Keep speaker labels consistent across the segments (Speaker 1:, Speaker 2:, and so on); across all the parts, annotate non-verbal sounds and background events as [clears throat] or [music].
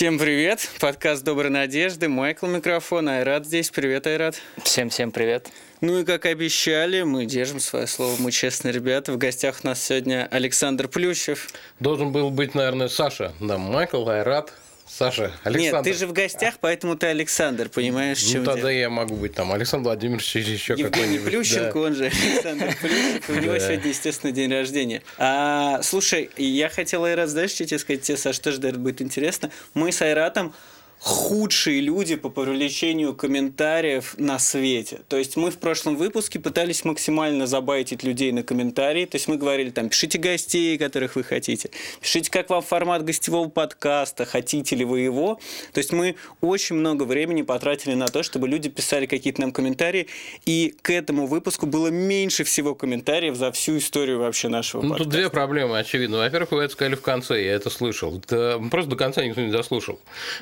Speaker 1: Всем привет! Подкаст «Доброй надежды». Майкл микрофон, Айрат здесь. Привет, Айрат.
Speaker 2: Всем-всем привет.
Speaker 1: Ну и как обещали, мы держим свое слово, мы честные ребята. В гостях у нас сегодня Александр Плющев.
Speaker 3: Должен был быть, наверное, Саша. Да, Майкл, Айрат. Саша, Александр.
Speaker 1: Нет, ты же в гостях, поэтому ты Александр, понимаешь,
Speaker 3: ну,
Speaker 1: чем
Speaker 3: тогда
Speaker 1: дело?
Speaker 3: я могу быть там Александр Владимирович или еще
Speaker 1: Евгений
Speaker 3: какой-нибудь.
Speaker 1: Плющенко,
Speaker 3: да.
Speaker 1: он же Александр Плющенко, у него сегодня, естественно, день рождения. А, слушай, я хотел, Айрат, знаешь, что тебе сказать? Тебе, Саш, тоже, наверное, будет интересно. Мы с Айратом худшие люди по привлечению комментариев на свете. То есть мы в прошлом выпуске пытались максимально забайтить людей на комментарии. То есть мы говорили там, пишите гостей, которых вы хотите. Пишите, как вам формат гостевого подкаста, хотите ли вы его. То есть мы очень много времени потратили на то, чтобы люди писали какие-то нам комментарии. И к этому выпуску было меньше всего комментариев за всю историю вообще нашего
Speaker 3: Ну,
Speaker 1: подкаста.
Speaker 3: тут две проблемы, очевидно. Во-первых, вы это сказали в конце, я это слышал. Это просто до конца никто не дослушал.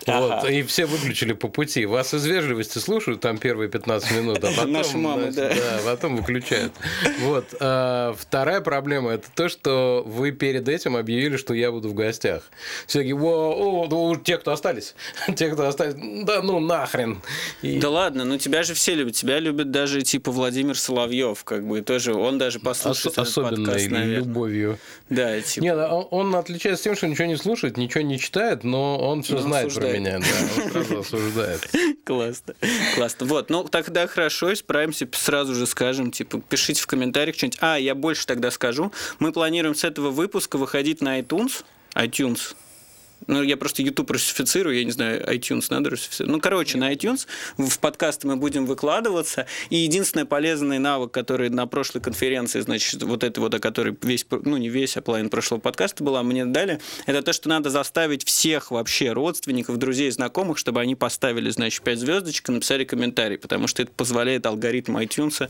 Speaker 1: Ага.
Speaker 3: Вот, и все выключили по пути. Вас из вежливости слушают там первые 15 минут, а [laughs] потом,
Speaker 1: Наши мамы,
Speaker 3: значит,
Speaker 1: да.
Speaker 3: потом выключают. Вот. А, вторая проблема – это то, что вы перед этим объявили, что я буду в гостях. Все такие, «Во, о, ну, те, кто остались, [laughs] те, кто остались, да ну нахрен. И-
Speaker 1: Да ладно, ну тебя же все любят. Тебя любит даже типа Владимир Соловьев, как бы тоже. Он даже послушает
Speaker 3: Ос-
Speaker 1: этот подкаст, наверное.
Speaker 3: любовью.
Speaker 1: Да, типа.
Speaker 3: Нет, он отличается тем, что ничего не слушает, ничего не читает, но он все
Speaker 1: Но
Speaker 3: знает
Speaker 1: осуждает.
Speaker 3: про меня, да, сразу осуждает.
Speaker 1: Классно. Классно. Вот, ну тогда хорошо, исправимся, сразу же скажем, типа, пишите в комментариях что-нибудь. А, я больше тогда скажу. Мы планируем с этого выпуска выходить на iTunes. iTunes. Ну, я просто YouTube русифицирую, я не знаю, iTunes надо русифицировать. Ну, короче, на iTunes в подкасты мы будем выкладываться. И единственный полезный навык, который на прошлой конференции, значит, вот это вот, о которой весь, ну, не весь, а половина прошлого подкаста была, мне дали, это то, что надо заставить всех вообще родственников, друзей, знакомых, чтобы они поставили, значит, 5 звездочек и написали комментарий, потому что это позволяет алгоритм iTunes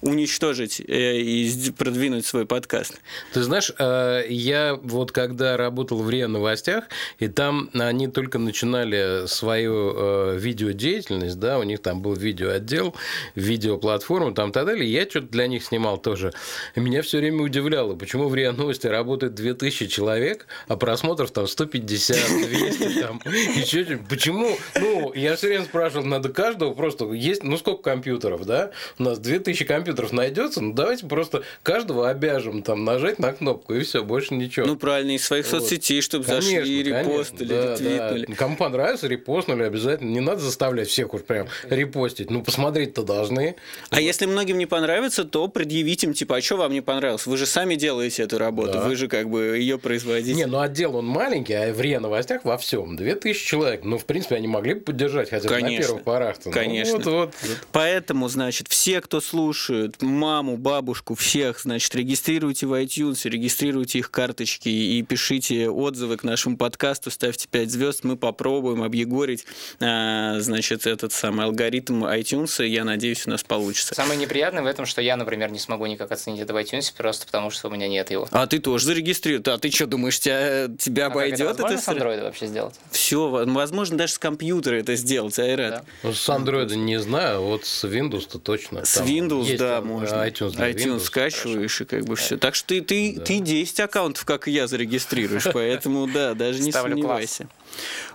Speaker 1: уничтожить э, и продвинуть свой подкаст.
Speaker 3: Ты знаешь, э, я вот когда работал в РИА новостях, и там они только начинали свою э, видеодеятельность, да, у них там был видеоотдел, видеоплатформа, там и так далее, я что-то для них снимал тоже. И меня все время удивляло, почему в РИА новости работает 2000 человек, а просмотров там 150, 200, там, еще что-нибудь. Почему? Ну, я все время спрашивал, надо каждого просто, есть, ну, сколько компьютеров, да? У нас 2000 компьютеров найдется, ну, давайте просто каждого обяжем там нажать на кнопку, и все, больше ничего.
Speaker 1: Ну, правильно, из своих
Speaker 3: Вот.
Speaker 1: соцсетей, чтобы
Speaker 3: Конечно,
Speaker 1: зашли, репостили,
Speaker 3: да,
Speaker 1: ретвитнули.
Speaker 3: да. Кому понравится, репостнули обязательно. Не надо заставлять всех уж прям репостить. Ну, посмотреть-то должны.
Speaker 1: А если многим не понравится, то предъявить им, типа, а что вам не понравилось? Вы же сами делаете эту работу,
Speaker 3: Да.
Speaker 1: вы же как бы ее производите.
Speaker 3: Не, ну отдел он маленький, а в РИА новостях во всем 2000 человек. Ну, в принципе, они могли бы поддержать хотя бы на
Speaker 1: Конечно.
Speaker 3: первых порах-то. Ну,
Speaker 1: Конечно.
Speaker 3: вот, вот.
Speaker 1: Поэтому, значит, все, кто слушают, маму, бабушку, всех, значит, регистрируйте в iTunes, регистрируйте их карточки и пишите отзывы к нашему подкасту, ставьте 5 звезд, мы попробуем объегорить, а, значит, этот самый алгоритм iTunes, и я надеюсь, у нас получится.
Speaker 2: Самое неприятное в этом, что я, например, не смогу никак оценить это в iTunes, просто потому что у меня нет его.
Speaker 1: А ты тоже зарегистрируй. А ты что, думаешь, тебя, тебя
Speaker 2: А как
Speaker 1: обойдет
Speaker 2: это возможно
Speaker 1: это?
Speaker 2: с андроида вообще сделать?
Speaker 1: Все, возможно, даже с компьютера это сделать, Айрат.
Speaker 2: Да.
Speaker 3: Ну, с Android не знаю, вот с Windows-то точно.
Speaker 1: С
Speaker 3: Там
Speaker 1: Windows,
Speaker 3: есть,
Speaker 1: да,
Speaker 3: э,
Speaker 1: можно.
Speaker 3: iTunes, для Windows.
Speaker 1: скачиваешь и как бы все. Так что ты, ты, ты 10 аккаунтов, как и я, зарегистрируешь, [laughs] поэтому да, даже не
Speaker 2: Ставлю
Speaker 1: сомневайся.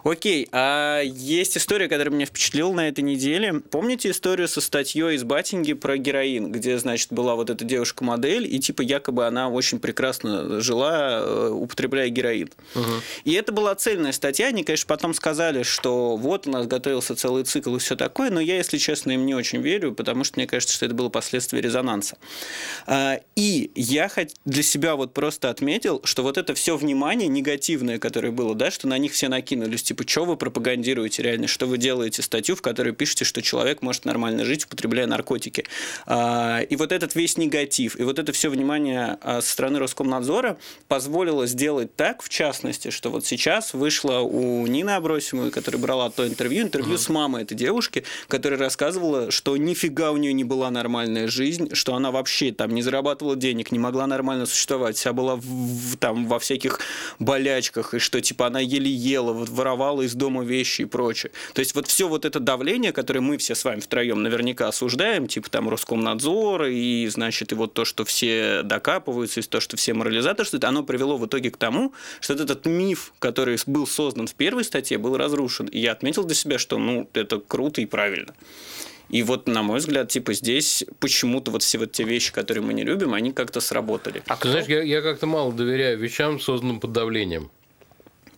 Speaker 1: Окей, а есть история, которая меня впечатлила на этой неделе. Помните историю со статьей из Батинги про героин, где, значит, была вот эта девушка-модель, и типа якобы она очень прекрасно жила, э, употребляя героин. И это была цельная статья. Они, конечно, потом сказали, что вот у нас готовился целый цикл и все такое, но я, если честно, им не очень верю, потому что мне кажется, что это было последствие резонанса. А, И я для себя вот просто отметил, что вот это все внимание негативное, которое было, да, что на них все накинулись, типа, что вы пропагандируете реально, что вы делаете? Статью, в которой пишете, что человек может нормально жить, употребляя наркотики. А, И вот этот весь негатив, и вот это все внимание а, со стороны Роскомнадзора позволило сделать так, в частности, что вот сейчас вышла у Нины Абросимовой, которая брала то интервью, интервью с мамой этой девушки, которая рассказывала, что нифига у нее не была нормальная жизнь, что она вообще там не зарабатывала денег, не могла нормально существовать, вся была в- там во всяких болячках, и что типа она еле ела воровала из дома вещи и прочее. То есть вот все вот это давление, которое мы все с вами втроем наверняка осуждаем, типа там Роскомнадзор и, значит, и вот то, что все докапываются, и то, что все морализаторы, что это оно привело в итоге к тому, что этот миф, который был создан в первой статье, был разрушен. И я отметил для себя, что, ну, это круто и правильно. И вот, на мой взгляд, типа здесь почему-то вот все вот те вещи, которые мы не любим, они как-то сработали.
Speaker 3: А ты знаешь, я, я как-то мало доверяю вещам, созданным под давлением.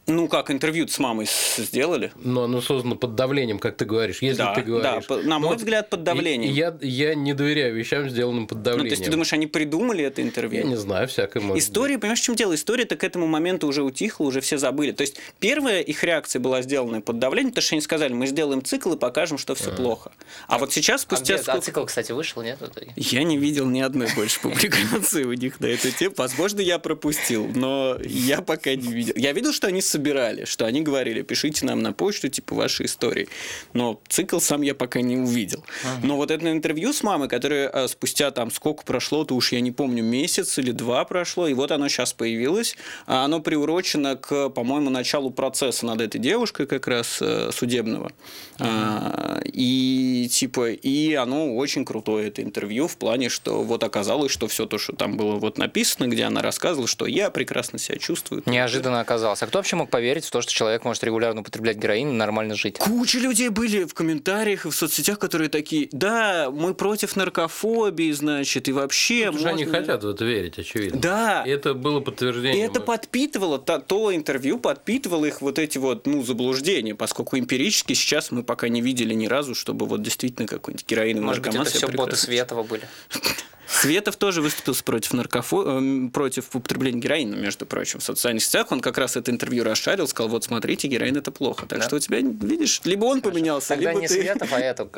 Speaker 1: Ну, как интервью с мамой сделали.
Speaker 3: Но оно создано под давлением, как ты говоришь. Если
Speaker 1: да,
Speaker 3: ты говоришь.
Speaker 1: Да, на мой
Speaker 3: вот
Speaker 1: взгляд, под давлением.
Speaker 3: Я, я не доверяю вещам, сделанным под давлением.
Speaker 1: Ну, то есть ты думаешь, они придумали это интервью?
Speaker 3: Я не знаю, всякое может
Speaker 1: История,
Speaker 3: быть.
Speaker 1: понимаешь, в чем дело? История-то к этому моменту уже утихла, уже все забыли. То есть первая их реакция была сделана под давлением, потому что они сказали, мы сделаем цикл и покажем, что все а. плохо. А вот сейчас, спустя...
Speaker 2: А, где, сколько... а цикл, кстати, вышел, нет?
Speaker 1: Я не видел ни одной больше публикации у них на эту тему. Возможно, я пропустил, но я пока не видел. Я видел, что они собирали, что они говорили, пишите нам на почту, типа, ваши истории. Но цикл сам я пока не увидел. Ага. Но вот это интервью с мамой, которое э, спустя там сколько прошло, то уж я не помню, месяц или два прошло, и вот оно сейчас появилось. А оно приурочено к, по-моему, началу процесса над этой девушкой как раз э, судебного. Ага. И типа, и оно очень крутое, это интервью, в плане, что вот оказалось, что все то, что там было вот написано, где она рассказывала, что я прекрасно себя чувствую.
Speaker 2: Неожиданно оказалось. А кто вообще мог поверить в то, что человек может регулярно употреблять героин и нормально жить.
Speaker 1: Куча людей были в комментариях и в соцсетях, которые такие, да, мы против наркофобии, значит, и вообще...
Speaker 3: Ну, можно... они хотят в это верить, очевидно.
Speaker 1: Да.
Speaker 3: И это было подтверждение.
Speaker 1: И это подпитывало, то, то интервью подпитывало их вот эти вот, ну, заблуждения, поскольку эмпирически сейчас мы пока не видели ни разу, чтобы вот действительно какой-нибудь героин
Speaker 2: Может быть, это все боты Светова были. [laughs]
Speaker 1: Светов тоже выступил против, наркофо... Э, против употребления героина, между прочим, в социальных сетях. Он как раз это интервью расшарил, сказал, вот смотрите, героин это плохо. Так да? что у тебя, видишь, либо он поменялся,
Speaker 2: Тогда
Speaker 1: либо
Speaker 2: не
Speaker 1: ты...
Speaker 2: Светов, а это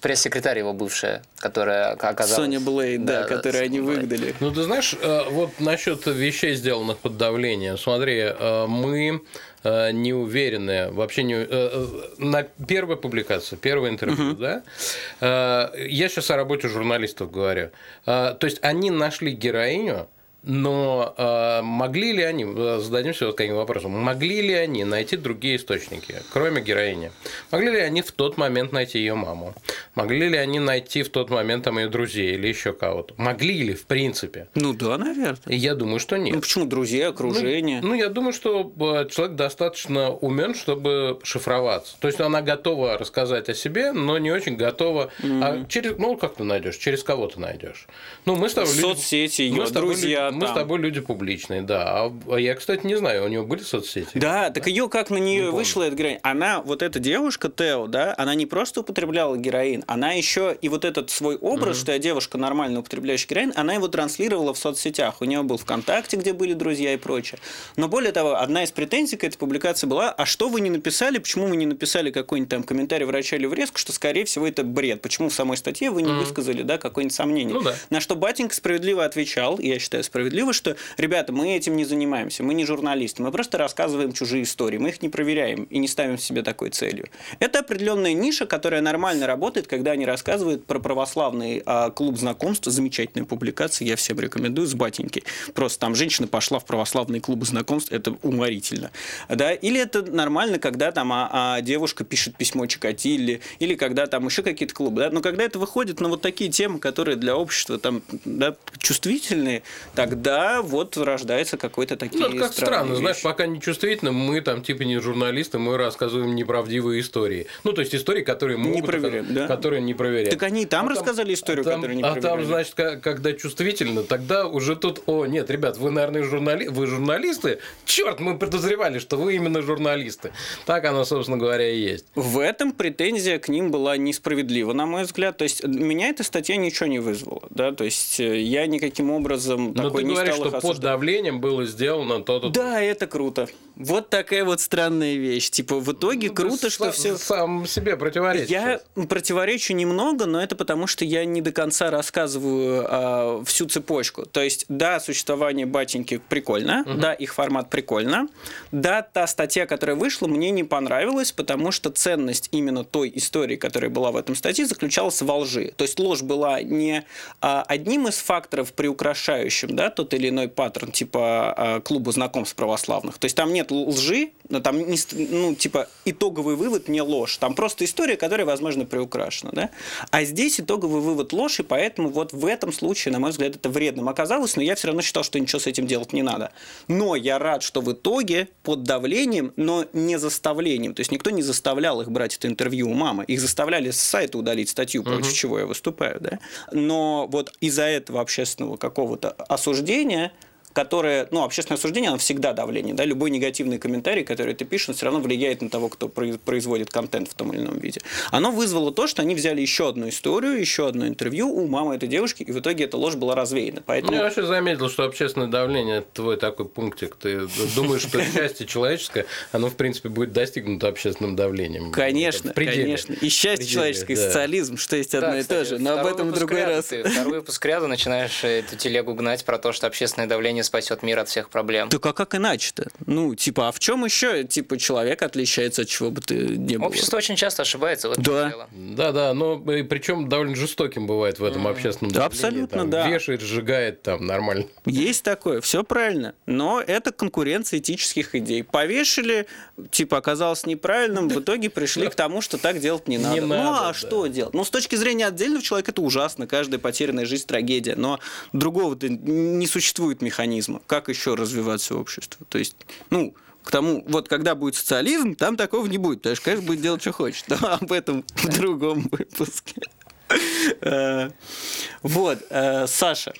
Speaker 2: пресс-секретарь его бывшая, которая оказалась...
Speaker 1: Соня Блейд, да, да которую они выгнали.
Speaker 3: Ну, ты знаешь, э, вот насчет вещей, сделанных под давлением. Смотри, э, мы Э, не уверенные, вообще не... Э, э, на первой публикации, первое интервью, угу. да, я сейчас о работе журналистов говорю. То есть они нашли героиню, но э, могли ли они, э, зададимся вот таким вопросом, могли ли они найти другие источники, кроме героини? Могли ли они в тот момент найти ее маму? Могли ли они найти в тот момент там ее друзей или еще кого-то? Могли ли, в принципе?
Speaker 1: Ну да, наверное.
Speaker 3: Я думаю, что нет.
Speaker 1: Ну почему друзья, окружение?
Speaker 3: Ну, ну я думаю, что э, человек достаточно умен, чтобы шифроваться. То есть она готова рассказать о себе, но не очень готова. Mm-hmm. А через, ну как ты найдешь? Через кого ты найдешь? Ну мы с тобой
Speaker 1: соцсети, ее друзья
Speaker 3: мы там. с тобой люди публичные, да. А я, кстати, не знаю, у него были соцсети?
Speaker 1: Да, да? так ее как на нее вышла эта героин? Она, вот эта девушка, Тео, да, она не просто употребляла героин, она еще и вот этот свой образ, угу. что я девушка нормально употребляющая героин, она его транслировала в соцсетях. У нее был ВКонтакте, где были друзья и прочее. Но более того, одна из претензий к этой публикации была, а что вы не написали, почему вы не написали какой-нибудь там комментарий врача или врезку, что, скорее всего, это бред. Почему в самой статье вы не угу. высказали, да, какое-нибудь сомнение? Ну, да. На что Батенька справедливо отвечал, я считаю, справедливо, что, ребята, мы этим не занимаемся, мы не журналисты, мы просто рассказываем чужие истории, мы их не проверяем и не ставим себе такой целью. Это определенная ниша, которая нормально работает, когда они рассказывают про православный а, клуб знакомств, замечательная публикация, я всем рекомендую, с батеньки. Просто там женщина пошла в православный клуб знакомств, это уморительно. Да? Или это нормально, когда там а, а девушка пишет письмо Чикатилли, или когда там еще какие-то клубы. Да? Но когда это выходит на вот такие темы, которые для общества там, да, чувствительные, тогда вот рождается какой-то такие
Speaker 3: Ну, как странно, вещи. знаешь, пока не чувствительно, мы там типа не журналисты, мы рассказываем неправдивые истории. Ну, то есть истории, которые мы
Speaker 1: не проверяем, да?
Speaker 3: которые не проверяем.
Speaker 1: Так они и там а рассказали историю,
Speaker 3: а там,
Speaker 1: которую не
Speaker 3: а
Speaker 1: проверяли.
Speaker 3: А там, значит, когда чувствительно, тогда уже тут, о, нет, ребят, вы, наверное, журнали... вы журналисты? Черт, мы подозревали, что вы именно журналисты. Так оно, собственно говоря, и есть.
Speaker 1: В этом претензия к ним была несправедлива, на мой взгляд. То есть меня эта статья ничего не вызвала. Да? То есть э, я никаким образом
Speaker 3: такой
Speaker 1: ты
Speaker 3: говоришь, что под давлением было сделано то-то.
Speaker 1: Да, это круто. Вот такая вот странная вещь. Типа в итоге ну, круто, что все...
Speaker 3: Сам себе противоречишь.
Speaker 1: Я сейчас. противоречу немного, но это потому, что я не до конца рассказываю а, всю цепочку. То есть, да, существование батеньки прикольно, угу. да, их формат прикольно, да, та статья, которая вышла, мне не понравилась, потому что ценность именно той истории, которая была в этом статье, заключалась во лжи. То есть ложь была не а, одним из факторов приукрашающим, да, тот или иной паттерн типа а, клуба знакомств православных. То есть там нет нет лжи, но там, не, ну, типа, итоговый вывод не ложь. Там просто история, которая, возможно, приукрашена, да? А здесь итоговый вывод ложь, и поэтому вот в этом случае, на мой взгляд, это вредным оказалось, но я все равно считал, что ничего с этим делать не надо. Но я рад, что в итоге под давлением, но не заставлением, то есть никто не заставлял их брать это интервью у мамы, их заставляли с сайта удалить статью, против угу. чего я выступаю, да? Но вот из-за этого общественного какого-то осуждения которое, ну, общественное осуждение, оно всегда давление, да, любой негативный комментарий, который ты пишешь, он все равно влияет на того, кто производит контент в том или ином виде. Оно вызвало то, что они взяли еще одну историю, еще одно интервью у мамы этой девушки, и в итоге эта ложь была развеяна. Поэтому...
Speaker 3: Я вообще заметил, что общественное давление – это твой такой пунктик. Ты думаешь, что счастье человеческое, оно, в принципе, будет достигнуто общественным давлением.
Speaker 1: Конечно, конечно. И счастье человеческое, и социализм, что есть одно и то же, но об этом в другой раз.
Speaker 2: второй выпуск ряда начинаешь эту телегу гнать про то, что общественное давление спасет мир от всех проблем.
Speaker 1: Так а как иначе-то? Ну, типа, а в чем еще, типа, человек отличается от чего бы ты не был?
Speaker 2: Общество очень часто ошибается. Вот
Speaker 1: да.
Speaker 3: Да, да, но причем довольно жестоким бывает в этом mm. общественном
Speaker 1: да, Абсолютно,
Speaker 3: там,
Speaker 1: да.
Speaker 3: Вешает, сжигает там нормально.
Speaker 1: Есть такое, все правильно. Но это конкуренция этических идей. Повешали, типа, оказалось неправильным, в итоге пришли к тому, что так делать не надо. ну, а что делать? Ну, с точки зрения отдельного человека это ужасно, каждая потерянная жизнь трагедия, но другого не существует механизма как еще развиваться общество. То есть, ну, к тому, вот когда будет социализм, там такого не будет, потому что каждый будет делать, что хочет. Но об этом в другом выпуске. Э, вот, э, Саша.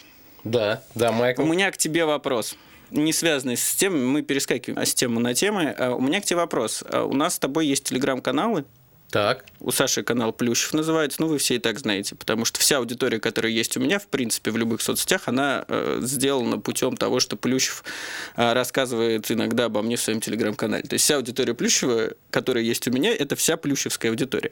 Speaker 3: Да, да, Майкл.
Speaker 1: У меня к тебе вопрос не связанный с тем, мы перескакиваем с темы на темы. Э, у меня к тебе вопрос. У нас с тобой есть телеграм-каналы,
Speaker 3: так.
Speaker 1: У Саши канал Плющев называется, ну вы все и так знаете, потому что вся аудитория, которая есть у меня, в принципе, в любых соцсетях, она э, сделана путем того, что Плющев э, рассказывает иногда обо мне в своем телеграм-канале. То есть вся аудитория Плющева, которая есть у меня, это вся плющевская аудитория.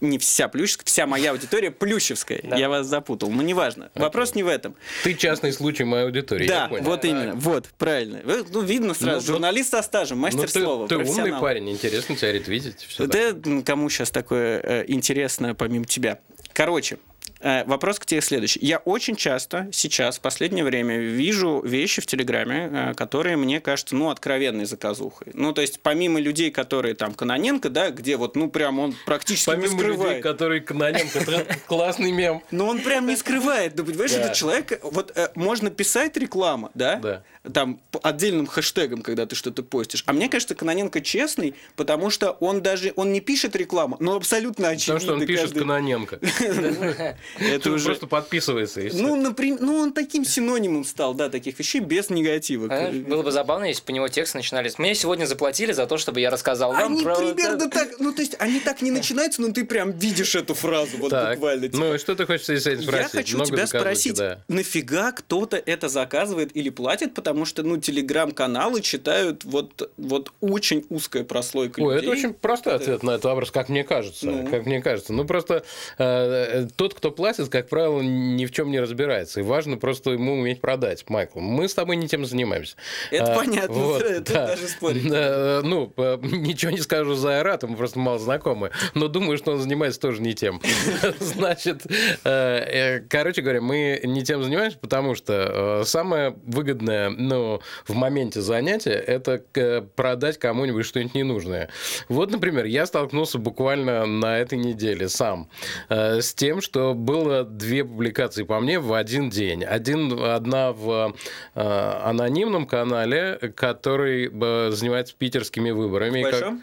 Speaker 1: Не вся плющевская, вся моя аудитория плющевская. Да. Я вас запутал, но неважно. Вопрос не в этом.
Speaker 3: Ты частный случай моей аудитории,
Speaker 1: Да, вот именно, вот, правильно. Ну, видно сразу, ну, журналист со стажем, мастер ну, слова,
Speaker 3: Ты умный парень, интересно тебя ретвитить.
Speaker 1: Да, кому сейчас такое э, интересное помимо тебя. Короче, вопрос к тебе следующий. Я очень часто сейчас, в последнее время, вижу вещи в Телеграме, э, которые мне кажутся, ну, откровенной заказухой. Ну, то есть, помимо людей, которые там Каноненко, да, где вот, ну, прям он практически
Speaker 3: помимо
Speaker 1: не скрывает. людей,
Speaker 3: которые Каноненко, это [laughs] классный мем.
Speaker 1: Но он прям не скрывает. Ну, понимаешь, этот человек, вот э, можно писать реклама, да?
Speaker 3: Да.
Speaker 1: Там отдельным хэштегом, когда ты что-то постишь. А мне кажется, Каноненко честный, потому что он даже, он не пишет рекламу, но абсолютно очевидно.
Speaker 3: Потому что он пишет Каноненко. [laughs] Это уже просто подписывается.
Speaker 1: Ну, например, ну он таким синонимом стал, да, таких вещей без негатива.
Speaker 2: Было бы забавно, если бы по него текст начинались. Мне сегодня заплатили за то, чтобы я рассказал вам
Speaker 1: они примерно так, ну то есть они так не начинаются, но ты прям видишь эту фразу вот буквально.
Speaker 3: Ну что ты хочешь с этим
Speaker 1: спросить? Я хочу тебя спросить, нафига кто-то это заказывает или платит, потому что ну телеграм-каналы читают вот вот очень узкая прослойка
Speaker 3: людей. Ой, это очень простой ответ на этот вопрос, как мне кажется, ну. как мне кажется. Ну просто э, тот, кто платит, как правило, ни в чем не разбирается. И важно просто ему уметь продать, Майкл. Мы с тобой не тем занимаемся.
Speaker 1: Это а, понятно, вот, это да, даже спорить.
Speaker 3: Да, ну, ничего не скажу за Айрата, мы просто мало знакомы. Но думаю, что он занимается тоже не тем. [laughs] Значит, э, э, короче говоря, мы не тем занимаемся, потому что э, самое выгодное ну, в моменте занятия – это продать кому-нибудь что-нибудь ненужное. Вот, например, я столкнулся буквально на этой неделе сам с тем, что было две публикации по мне в один день. Один, одна в э, анонимном канале, который э, занимается питерскими выборами.
Speaker 1: Большом?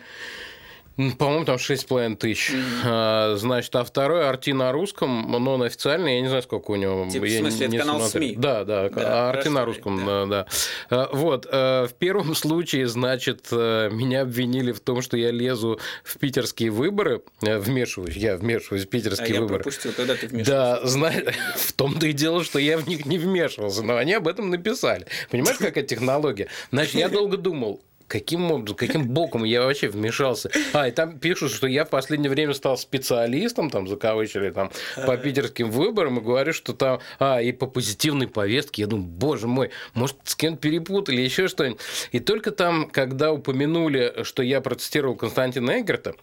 Speaker 3: По-моему, там 6,5 тысяч. Mm-hmm. Значит, а второй Арти на русском, но он официальный, я не знаю, сколько у него.
Speaker 1: Типа,
Speaker 3: я
Speaker 1: в смысле,
Speaker 3: не,
Speaker 1: это канал
Speaker 3: смотрю.
Speaker 1: СМИ?
Speaker 3: Да, да, да Арти на русском, да. да. А, вот, э, в первом [laughs] случае, значит, э, меня обвинили в том, что я лезу в питерские выборы, э, вмешиваюсь, я вмешиваюсь в питерские
Speaker 1: а
Speaker 3: выборы.
Speaker 1: я пропустил, когда ты вмешивался.
Speaker 3: Да, знаешь, [laughs] в том-то и дело, что я в них не вмешивался, но они об этом написали. Понимаешь, какая технология? Значит, я [laughs] долго думал, каким образом, каким боком я вообще вмешался? А, и там пишут, что я в последнее время стал специалистом, там, закавычили, там, по питерским выборам, и говорю, что там, а, и по позитивной повестке, я думаю, боже мой, может, с кем-то перепутали, еще что-нибудь. И только там, когда упомянули, что я протестировал Константина Эгерта,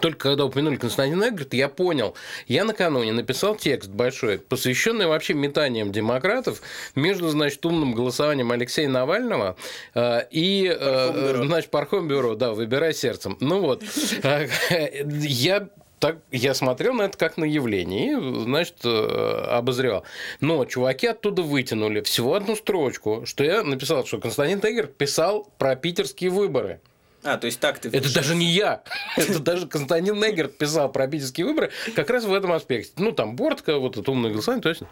Speaker 3: только когда упомянули Константина Эггерта, я понял. Я накануне написал текст большой, посвященный вообще метаниям демократов между, значит, умным голосованием Алексея Навального э, и, э, значит, Пархомбюро, да, выбирай сердцем. Ну вот, э, я так я смотрел на это как на явление и, значит, э, обозревал. Но чуваки оттуда вытянули всего одну строчку, что я написал, что Константин Тегер писал про питерские выборы.
Speaker 1: А, то есть так ты...
Speaker 3: Это даже не я. [laughs] Это даже Константин Негер писал про питерские выборы как раз в этом аспекте. Ну, там Бортка, вот это умное голосование, точно.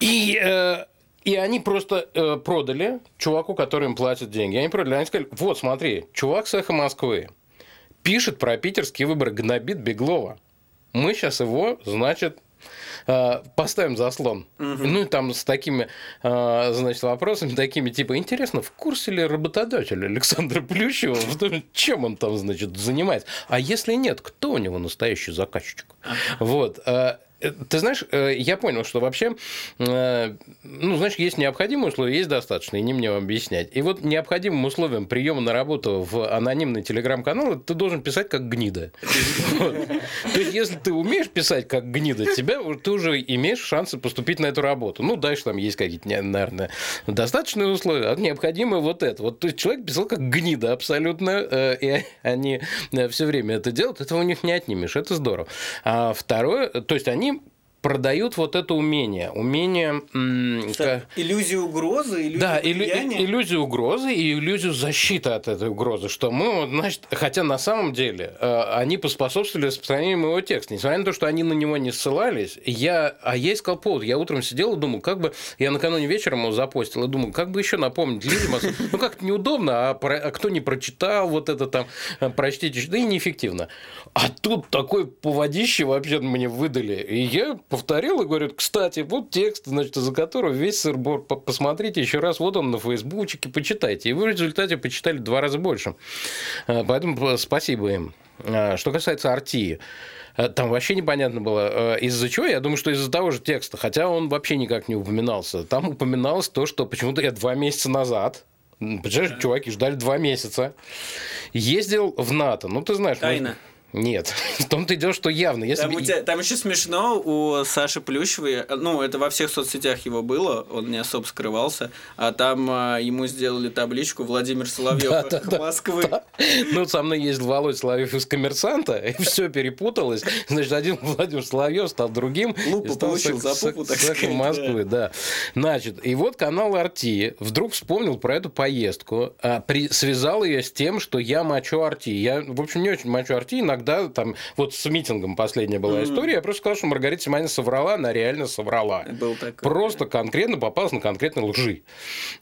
Speaker 3: И э, и они просто э, продали чуваку, который им платит деньги. Они продали. Они сказали, вот, смотри, чувак с «Эхо Москвы» пишет про питерские выборы, гнобит Беглова. Мы сейчас его, значит, поставим заслон. Угу. Ну и там с такими, э, значит, вопросами такими, типа, интересно, в курсе ли работодатель Александра Плющева, чем он там, значит, занимается? А если нет, кто у него настоящий заказчик? Вот. Э, ты знаешь, э, я понял, что вообще, э, ну, знаешь, есть необходимые условия, есть достаточно, и не мне вам объяснять. И вот необходимым условием приема на работу в анонимный телеграм-канал ты должен писать как гнида. То есть, если ты умеешь писать как гнида, тебя ты уже имеешь шансы поступить на эту работу. Ну, дальше там есть какие-то, наверное, достаточные условия, а необходимое вот это. Вот то есть, человек писал как гнида абсолютно, и они все время это делают, этого у них не отнимешь, это здорово. А второе, то есть, они продают вот это умение. Умение...
Speaker 1: Что, иллюзию угрозы, иллюзию
Speaker 3: Да, иллю, иллюзию угрозы и иллюзию защиты от этой угрозы. Что мы, значит, хотя на самом деле э, они поспособствовали распространению моего текста. Несмотря на то, что они на него не ссылались, я... А я искал повод. Я утром сидел и думал, как бы... Я накануне вечером его запостил и думал, как бы еще напомнить людям. Ну, как-то неудобно, а, про... а кто не прочитал вот это там, э, прочтите, да и неэффективно. А тут такой поводище вообще мне выдали. И я повторил и говорит, кстати, вот текст, значит, из-за которого весь сырбор, посмотрите еще раз, вот он на фейсбучике, почитайте. И вы в результате почитали два раза больше. А, поэтому спасибо им. А, что касается Артии, там вообще непонятно было, из-за чего. Я думаю, что из-за того же текста, хотя он вообще никак не упоминался. Там упоминалось то, что почему-то я два месяца назад Понимаешь, чуваки ждали два месяца. Ездил в НАТО. Ну, ты знаешь...
Speaker 1: Тайна. Мы...
Speaker 3: Нет, [laughs] в том-то идет, что явно. Если...
Speaker 1: Там, тебя, там еще смешно у Саши Плющевой, ну, это во всех соцсетях его было, он не особо скрывался, а там а, ему сделали табличку Владимир Соловьев да, да, да, Москвы. Да.
Speaker 3: Ну, со мной есть Володь Соловьев из коммерсанта, и все перепуталось. Значит, один [laughs] Владимир Соловьев стал другим.
Speaker 1: Лупу получил за пупу, так сказать.
Speaker 3: Москвы, да. да. Значит, и вот канал Арти вдруг вспомнил про эту поездку, а, при, связал ее с тем, что я мочу Арти. Я, в общем, не очень мочу Арти, иногда когда там, вот с митингом последняя была mm-hmm. история, я просто сказал, что Маргарита Симонина соврала, она реально соврала.
Speaker 1: Был такой,
Speaker 3: просто да. конкретно попалась на конкретной лжи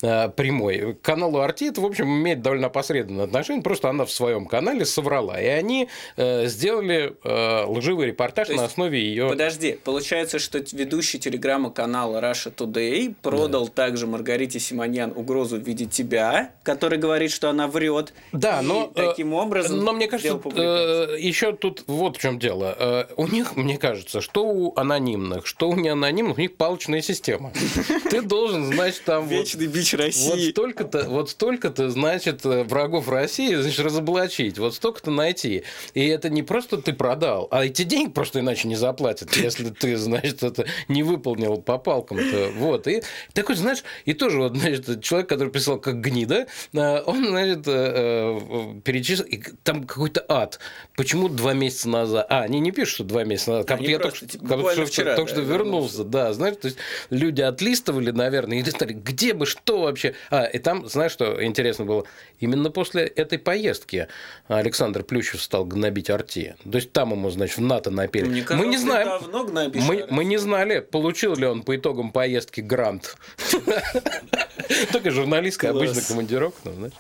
Speaker 3: э, прямой. К каналу Арти это, в общем, имеет довольно опосредованное отношение, просто она в своем канале соврала. И они э, сделали э, лживый репортаж То на основе ее...
Speaker 1: Подожди, получается, что ведущий телеграмма-канала Russia Today продал да. также Маргарите Симоньян угрозу в виде тебя, который говорит, что она врет.
Speaker 3: Да, но...
Speaker 1: таким образом...
Speaker 3: Но мне кажется, еще тут вот в чем дело. Э, у них, мне кажется, что у анонимных, что у неанонимных, у них палочная система. Ты должен, значит, там...
Speaker 1: Вечный вот, бич России.
Speaker 3: Вот столько-то, вот столько-то, значит, э, врагов России, значит, разоблачить, вот столько-то найти. И это не просто ты продал, а эти деньги просто иначе не заплатят, если ты, значит, это не выполнил по палкам-то. Вот. И такой, знаешь, и тоже вот, значит, человек, который писал как гнида, э, он, значит, перечислил, там какой-то ад. Почему почему два месяца назад? А, они не пишут, что два месяца назад.
Speaker 1: Как, я просто, только, типа, как, что, вчера,
Speaker 3: только да, что вернулся. Да, знаешь, то есть люди отлистывали, наверное, и листали, где бы, что вообще. А, и там, знаешь, что интересно было? Именно после этой поездки Александр Плющев стал гнобить Арти. То есть там ему, значит, в НАТО напели.
Speaker 1: Мне мы не знаем.
Speaker 3: Мы, мы не знали, получил ли он по итогам поездки грант. [laughs] Только журналистская обычная командировка. Ну,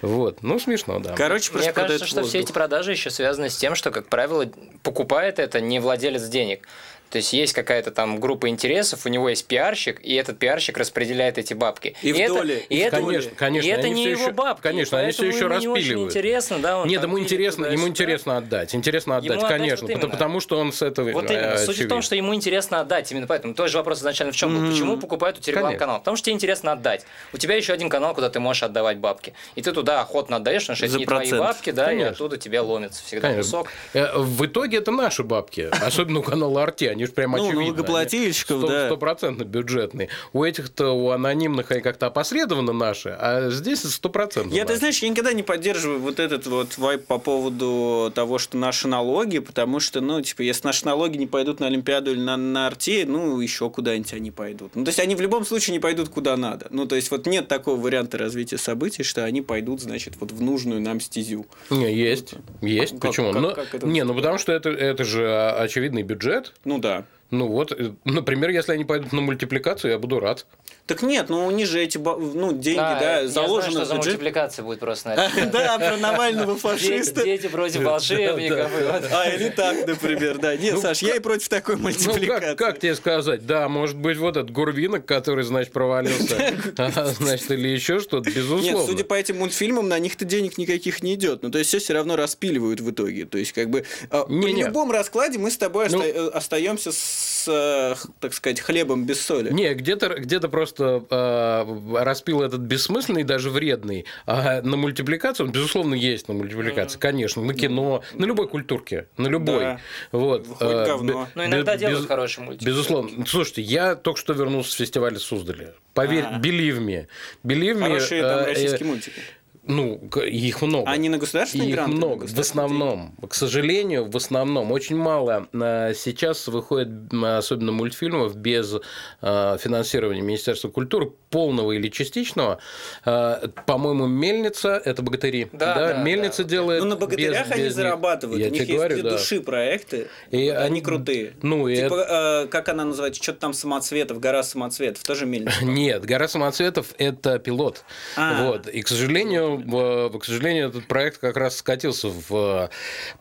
Speaker 3: вот. Ну, смешно, да.
Speaker 2: Короче, Мне кажется, что все эти продажи еще связаны с тем, что, как правило, покупает это не владелец денег. То есть есть какая-то там группа интересов, у него есть пиарщик, и этот пиарщик распределяет эти бабки.
Speaker 1: И, в доле.
Speaker 2: Это, и, это,
Speaker 3: конечно, конечно,
Speaker 2: и это
Speaker 3: они
Speaker 2: не
Speaker 3: все
Speaker 2: его
Speaker 3: еще-
Speaker 2: бабки.
Speaker 3: конечно, они все еще
Speaker 2: ему не очень
Speaker 3: распиливают.
Speaker 2: интересно, да, он
Speaker 3: Нет, ему интересно, ему интересно отдать. Интересно отдать,
Speaker 2: Ему отдать
Speaker 3: конечно.
Speaker 2: вот
Speaker 3: потому, что он с этого.
Speaker 2: Вот
Speaker 3: э,
Speaker 2: именно. Суть в том, что ему интересно отдать. Именно поэтому. Тот же вопрос изначально в чем был. Почему покупают у тебя
Speaker 3: Конечно.
Speaker 2: рекламный канал? Потому что тебе интересно отдать. У тебя еще один канал, куда ты можешь отдавать бабки. И ты туда охотно отдаешь, потому что это не твои бабки, да, и оттуда тебе ломится всегда
Speaker 3: Конечно.
Speaker 2: кусок.
Speaker 3: Э, В итоге это наши бабки, [laughs] особенно у канала Арти, они же прям
Speaker 1: Ну,
Speaker 3: очевидно.
Speaker 1: налогоплательщиков,
Speaker 3: они
Speaker 1: да.
Speaker 3: Стопроцентно бюджетные. У этих-то, у анонимных они как-то опосредованно наши, а здесь стопроцентно
Speaker 1: Я, ты
Speaker 3: наши.
Speaker 1: знаешь, я никогда не поддерживаю вот этот вот вайп по поводу того, что наши налоги, потому что, ну, типа, если наши налоги не пойдут на Олимпиаду или на, на Арте, ну, еще куда-нибудь они пойдут. Ну, то есть, они в любом случае не пойдут куда надо. Ну, то есть, вот нет такого варианта развития событий, что они пойдут, значит, вот в нужную нам стезю.
Speaker 3: Не, есть, есть.
Speaker 1: Как-
Speaker 3: Почему?
Speaker 1: как-
Speaker 3: Ну,
Speaker 1: как это
Speaker 3: не, ну потому что это, это же а, очевидный бюджет.
Speaker 1: Ну, да.
Speaker 3: uh, Ну вот, э, например, если они пойдут на мультипликацию, я буду рад.
Speaker 1: Так нет, ну, у них же эти, ну, деньги, да,
Speaker 2: я
Speaker 1: заложены
Speaker 2: знаю, что за
Speaker 1: в бюджет.
Speaker 2: мультипликация будет просто на это. [laughs]
Speaker 1: Да, про Навального
Speaker 2: Дети,
Speaker 1: фашиста.
Speaker 2: дети против волшебников.
Speaker 1: А, или так, например, да. Нет, Саш, я и против такой
Speaker 3: Ну,
Speaker 1: мультипликации.
Speaker 3: как, тебе сказать? Да, может быть, вот этот Гурвинок, который, значит, провалился, [laughs] а, значит, или еще что-то, безусловно.
Speaker 1: Нет, судя по этим мультфильмам, на них-то денег никаких не идет. Ну, то есть, все все равно распиливают в итоге. То есть, как бы, при
Speaker 3: Не-не.
Speaker 1: любом раскладе мы с тобой
Speaker 3: Ну-
Speaker 1: э, остаемся с, э, х- так сказать, хлебом без соли.
Speaker 3: Не, где-то где просто э, распил этот бессмысленный, даже вредный. А на мультипликацию, он, безусловно, есть на мультипликации, конечно, на кино, на любой культурке, на любой.
Speaker 1: Да.
Speaker 3: Вот.
Speaker 1: Хоть
Speaker 3: э,
Speaker 1: говно.
Speaker 3: бе-
Speaker 2: Ну, иногда
Speaker 3: бе-
Speaker 2: делают
Speaker 3: без-
Speaker 2: хороший мультик.
Speaker 3: Безусловно. Слушайте, я только что вернулся с фестиваля Суздали. Поверь,
Speaker 1: А.
Speaker 3: believe me. Believe me,
Speaker 1: Хорошие там
Speaker 3: э,
Speaker 1: российские
Speaker 3: э,
Speaker 1: мультики.
Speaker 3: Ну, их много.
Speaker 1: Они на государственные
Speaker 3: Их
Speaker 1: гранты?
Speaker 3: много, в основном. К сожалению, в основном. Очень мало э, сейчас выходит, особенно мультфильмов, без э, финансирования Министерства культуры, полного или частичного. Э, По-моему, «Мельница» – это «Богатыри».
Speaker 2: Да, да,
Speaker 3: «Мельница»
Speaker 2: да.
Speaker 3: делает
Speaker 1: Ну, на богатырях
Speaker 3: без-
Speaker 1: они
Speaker 3: без
Speaker 1: зарабатывают.
Speaker 3: Я
Speaker 1: У них
Speaker 3: тебе
Speaker 1: есть
Speaker 3: говорю,
Speaker 1: для
Speaker 3: да.
Speaker 1: души проекты.
Speaker 3: И
Speaker 1: они
Speaker 3: они-
Speaker 1: крутые.
Speaker 3: Ну, и
Speaker 1: Типа, э, как она называется? Что-то там самоцветов, гора самоцветов. Тоже мельница.
Speaker 3: Нет, «Гора самоцветов» – это пилот.
Speaker 1: А.
Speaker 3: Вот. И, к сожалению, в- к сожалению, этот проект как раз скатился в...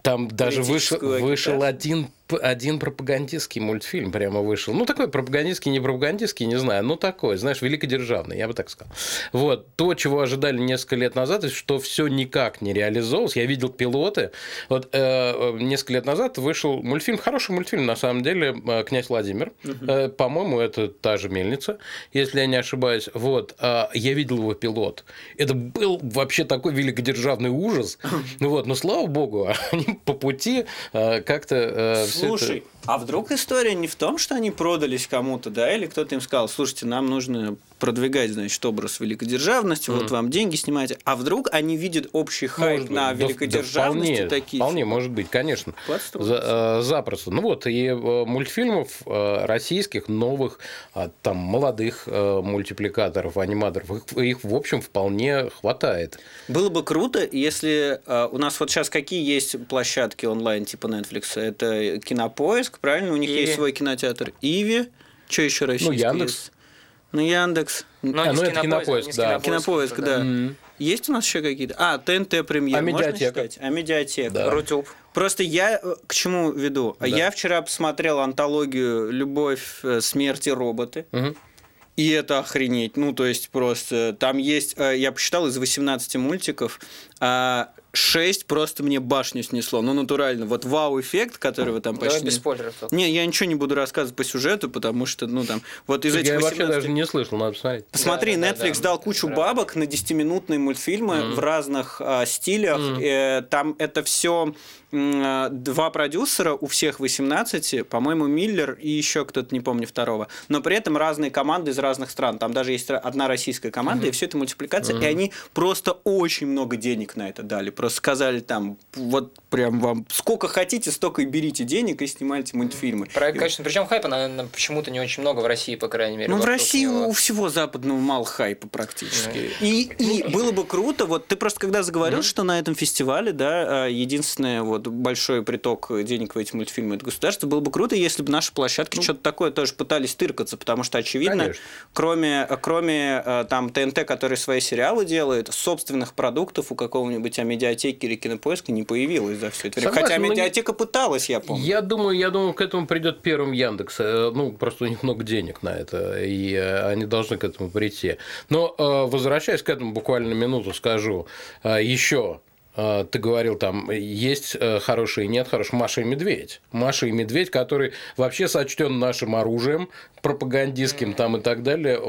Speaker 3: Там даже вышел, один, один пропагандистский мультфильм прямо вышел. Ну, такой пропагандистский, не пропагандистский, не знаю, ну, такой, знаешь, великодержавный, я бы так сказал. Вот. То, чего ожидали несколько лет назад, и что все никак не реализовалось. Я видел пилоты. Вот э, э, несколько лет назад вышел мультфильм, хороший мультфильм, на самом деле, э, «Князь Владимир». Э, По-моему, это та же мельница, если я не ошибаюсь. Вот. А Я видел его пилот. Это был вообще такой великодержавный ужас. [laughs] Вот. Но, слава богу, [laughs] они по пути э, как-то э,
Speaker 1: Слушай, а вдруг история не в том, что они продались кому-то, да, или кто-то им сказал, слушайте, нам нужно продвигать, значит, образ великодержавности, вот вам деньги снимайте, а вдруг они видят общий хайп
Speaker 3: Может
Speaker 1: на
Speaker 3: Да- да
Speaker 1: великодержавности
Speaker 3: вполне,
Speaker 1: такие?
Speaker 3: Вполне, может быть, конечно. За- э, запросто. Ну вот, и э, мультфильмов э, российских, новых, а, там, молодых э, мультипликаторов, аниматоров, их, их, в общем, вполне хватает.
Speaker 1: Было бы круто, если у нас вот сейчас какие есть площадки онлайн типа Netflix? Это Кинопоиск, правильно? У них
Speaker 2: Иви.
Speaker 1: есть свой кинотеатр. Иви. Что еще российский
Speaker 3: Яндекс.
Speaker 1: есть? Ну, Яндекс.
Speaker 2: Но
Speaker 3: А, ну это Кинопоиск, да.
Speaker 1: Кинопоиск, да.
Speaker 3: Мгм.
Speaker 1: Есть у нас еще какие-то? А, ТНТ премьер.
Speaker 3: А
Speaker 1: можно
Speaker 3: медиатека?
Speaker 1: А медиатека.
Speaker 3: Да.
Speaker 2: Рутюб.
Speaker 1: Просто я э, к чему веду?
Speaker 3: Да.
Speaker 1: Я вчера посмотрел антологию «Любовь, э, смерть и роботы».
Speaker 3: Мгм.
Speaker 1: И это охренеть. Ну, то есть, просто там есть, э, я посчитал, из 18 мультиков, 6 просто мне башню снесло. Ну, натурально. Вот вау-эффект, который вы там
Speaker 2: Давай
Speaker 1: почти...
Speaker 2: без спойлеров. только.
Speaker 1: Не, я ничего не буду рассказывать по сюжету, потому что, ну, там, вот из этих
Speaker 3: Я вообще
Speaker 1: 18
Speaker 3: даже не слышал, надо посмотреть.
Speaker 1: Посмотри,
Speaker 2: Да, да,
Speaker 1: Netflix
Speaker 2: да.
Speaker 1: дал кучу
Speaker 2: Правда.
Speaker 1: бабок на 10-минутные мультфильмы в разных а, стилях.
Speaker 3: Мгм.
Speaker 1: Э, там это все два продюсера, у всех 18, по-моему, Миллер и еще кто-то, не помню второго. Но при этом разные команды из разных стран. Там даже есть одна российская команда, и все это мультипликация. И они просто очень много денег на это дали. Просто сказали там, вот прям вам сколько хотите, столько и берите денег и снимайте мультфильмы.
Speaker 2: Проект, конечно, причем хайпа, наверное, почему-то не очень много в России, по крайней мере.
Speaker 1: ну, в России
Speaker 2: него.
Speaker 1: у всего западного мало хайпа практически. И, и было бы круто, вот ты просто когда заговорил, что на этом фестивале, да, а, единственное вот большой приток денег в эти мультфильмы это государство, было бы круто, если бы наши площадки что-то такое тоже пытались тыркаться, потому что, очевидно,
Speaker 3: Конечно.
Speaker 1: кроме, кроме э, там ТНТ, который свои сериалы делает, собственных продуктов у какого-нибудь медиатеки или кинопоиска не появилось за все это время.
Speaker 3: Согласен,
Speaker 1: Хотя
Speaker 3: но
Speaker 1: медиатека пыталась, я помню.
Speaker 3: Я думаю, я думаю, к этому придет первым Яндекс. Э, Ну, просто у них много денег на это, и э, они должны к этому прийти. Но э, возвращаясь к этому, буквально минуту скажу еще. Ты говорил, там есть э, хорошие и нет хороших. Маша и Медведь. Маша и Медведь, который вообще сочтен нашим оружием пропагандистским там и так далее.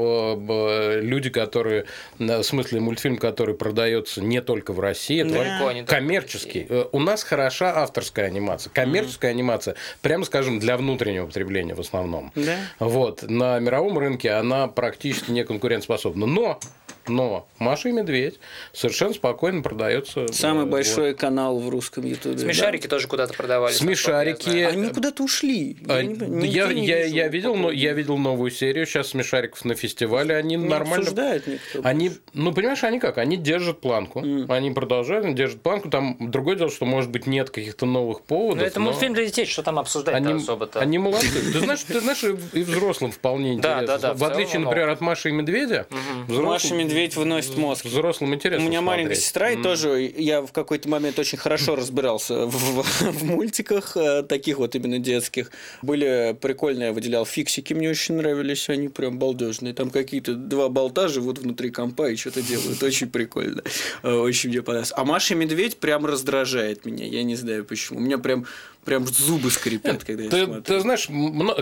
Speaker 3: Люди, которые, э, в смысле мультфильм, который продается не только в России, это
Speaker 2: только в
Speaker 3: коммерческий. Э, У нас хороша авторская анимация. Коммерческая анимация, прямо скажем, для внутреннего потребления в основном.
Speaker 1: Да.
Speaker 3: Вот. На мировом рынке она практически не конкурентоспособна. Но, но Маша и Медведь совершенно спокойно продается.
Speaker 1: Самый
Speaker 3: э,
Speaker 1: большой канал в русском ютубе.
Speaker 2: Смешарики тоже куда-то продавались.
Speaker 3: Смешарики.
Speaker 1: Они куда-то ушли.
Speaker 3: А,
Speaker 1: Я, не
Speaker 3: да я,
Speaker 1: не
Speaker 3: я,
Speaker 1: вижу
Speaker 3: я видел, но я видел новую серию сейчас смешариков на фестивале. Они
Speaker 1: Не
Speaker 3: нормально.
Speaker 1: обсуждает никто.
Speaker 3: Они, ну, понимаешь, они как? Они держат планку. Они продолжают, они держат планку. Там другое дело, что, может быть, нет каких-то новых поводов.
Speaker 2: Ну, это
Speaker 3: но
Speaker 2: мультфильм для детей, что там обсуждать
Speaker 3: Они,
Speaker 2: особо-то?
Speaker 3: они молодцы. Ты знаешь, ты знаешь, и взрослым вполне [laughs]
Speaker 2: Да,
Speaker 3: интересно.
Speaker 2: да, да, в
Speaker 3: В отличие, например, от Маши и Медведя, взрослым-
Speaker 1: Медведь выносит мозг.
Speaker 3: взрослым интересно
Speaker 1: У меня маленькая
Speaker 3: смотреть.
Speaker 1: сестра, и тоже я в какой-то момент очень хорошо [clears throat] разбирался в, [laughs] в мультиках, э, таких вот именно детских. Были прикольные, я выделял фиксики, мне очень нравились, они прям балдежные. Там какие-то два болта живут внутри компа и что-то делают. [laughs] Очень прикольно. Э, Очень мне понравилось. А Маша и Медведь прям раздражает меня. Я не знаю почему. У меня прям, прям зубы скрипят, когда я
Speaker 3: Ты,
Speaker 1: смотрю.
Speaker 3: ты знаешь,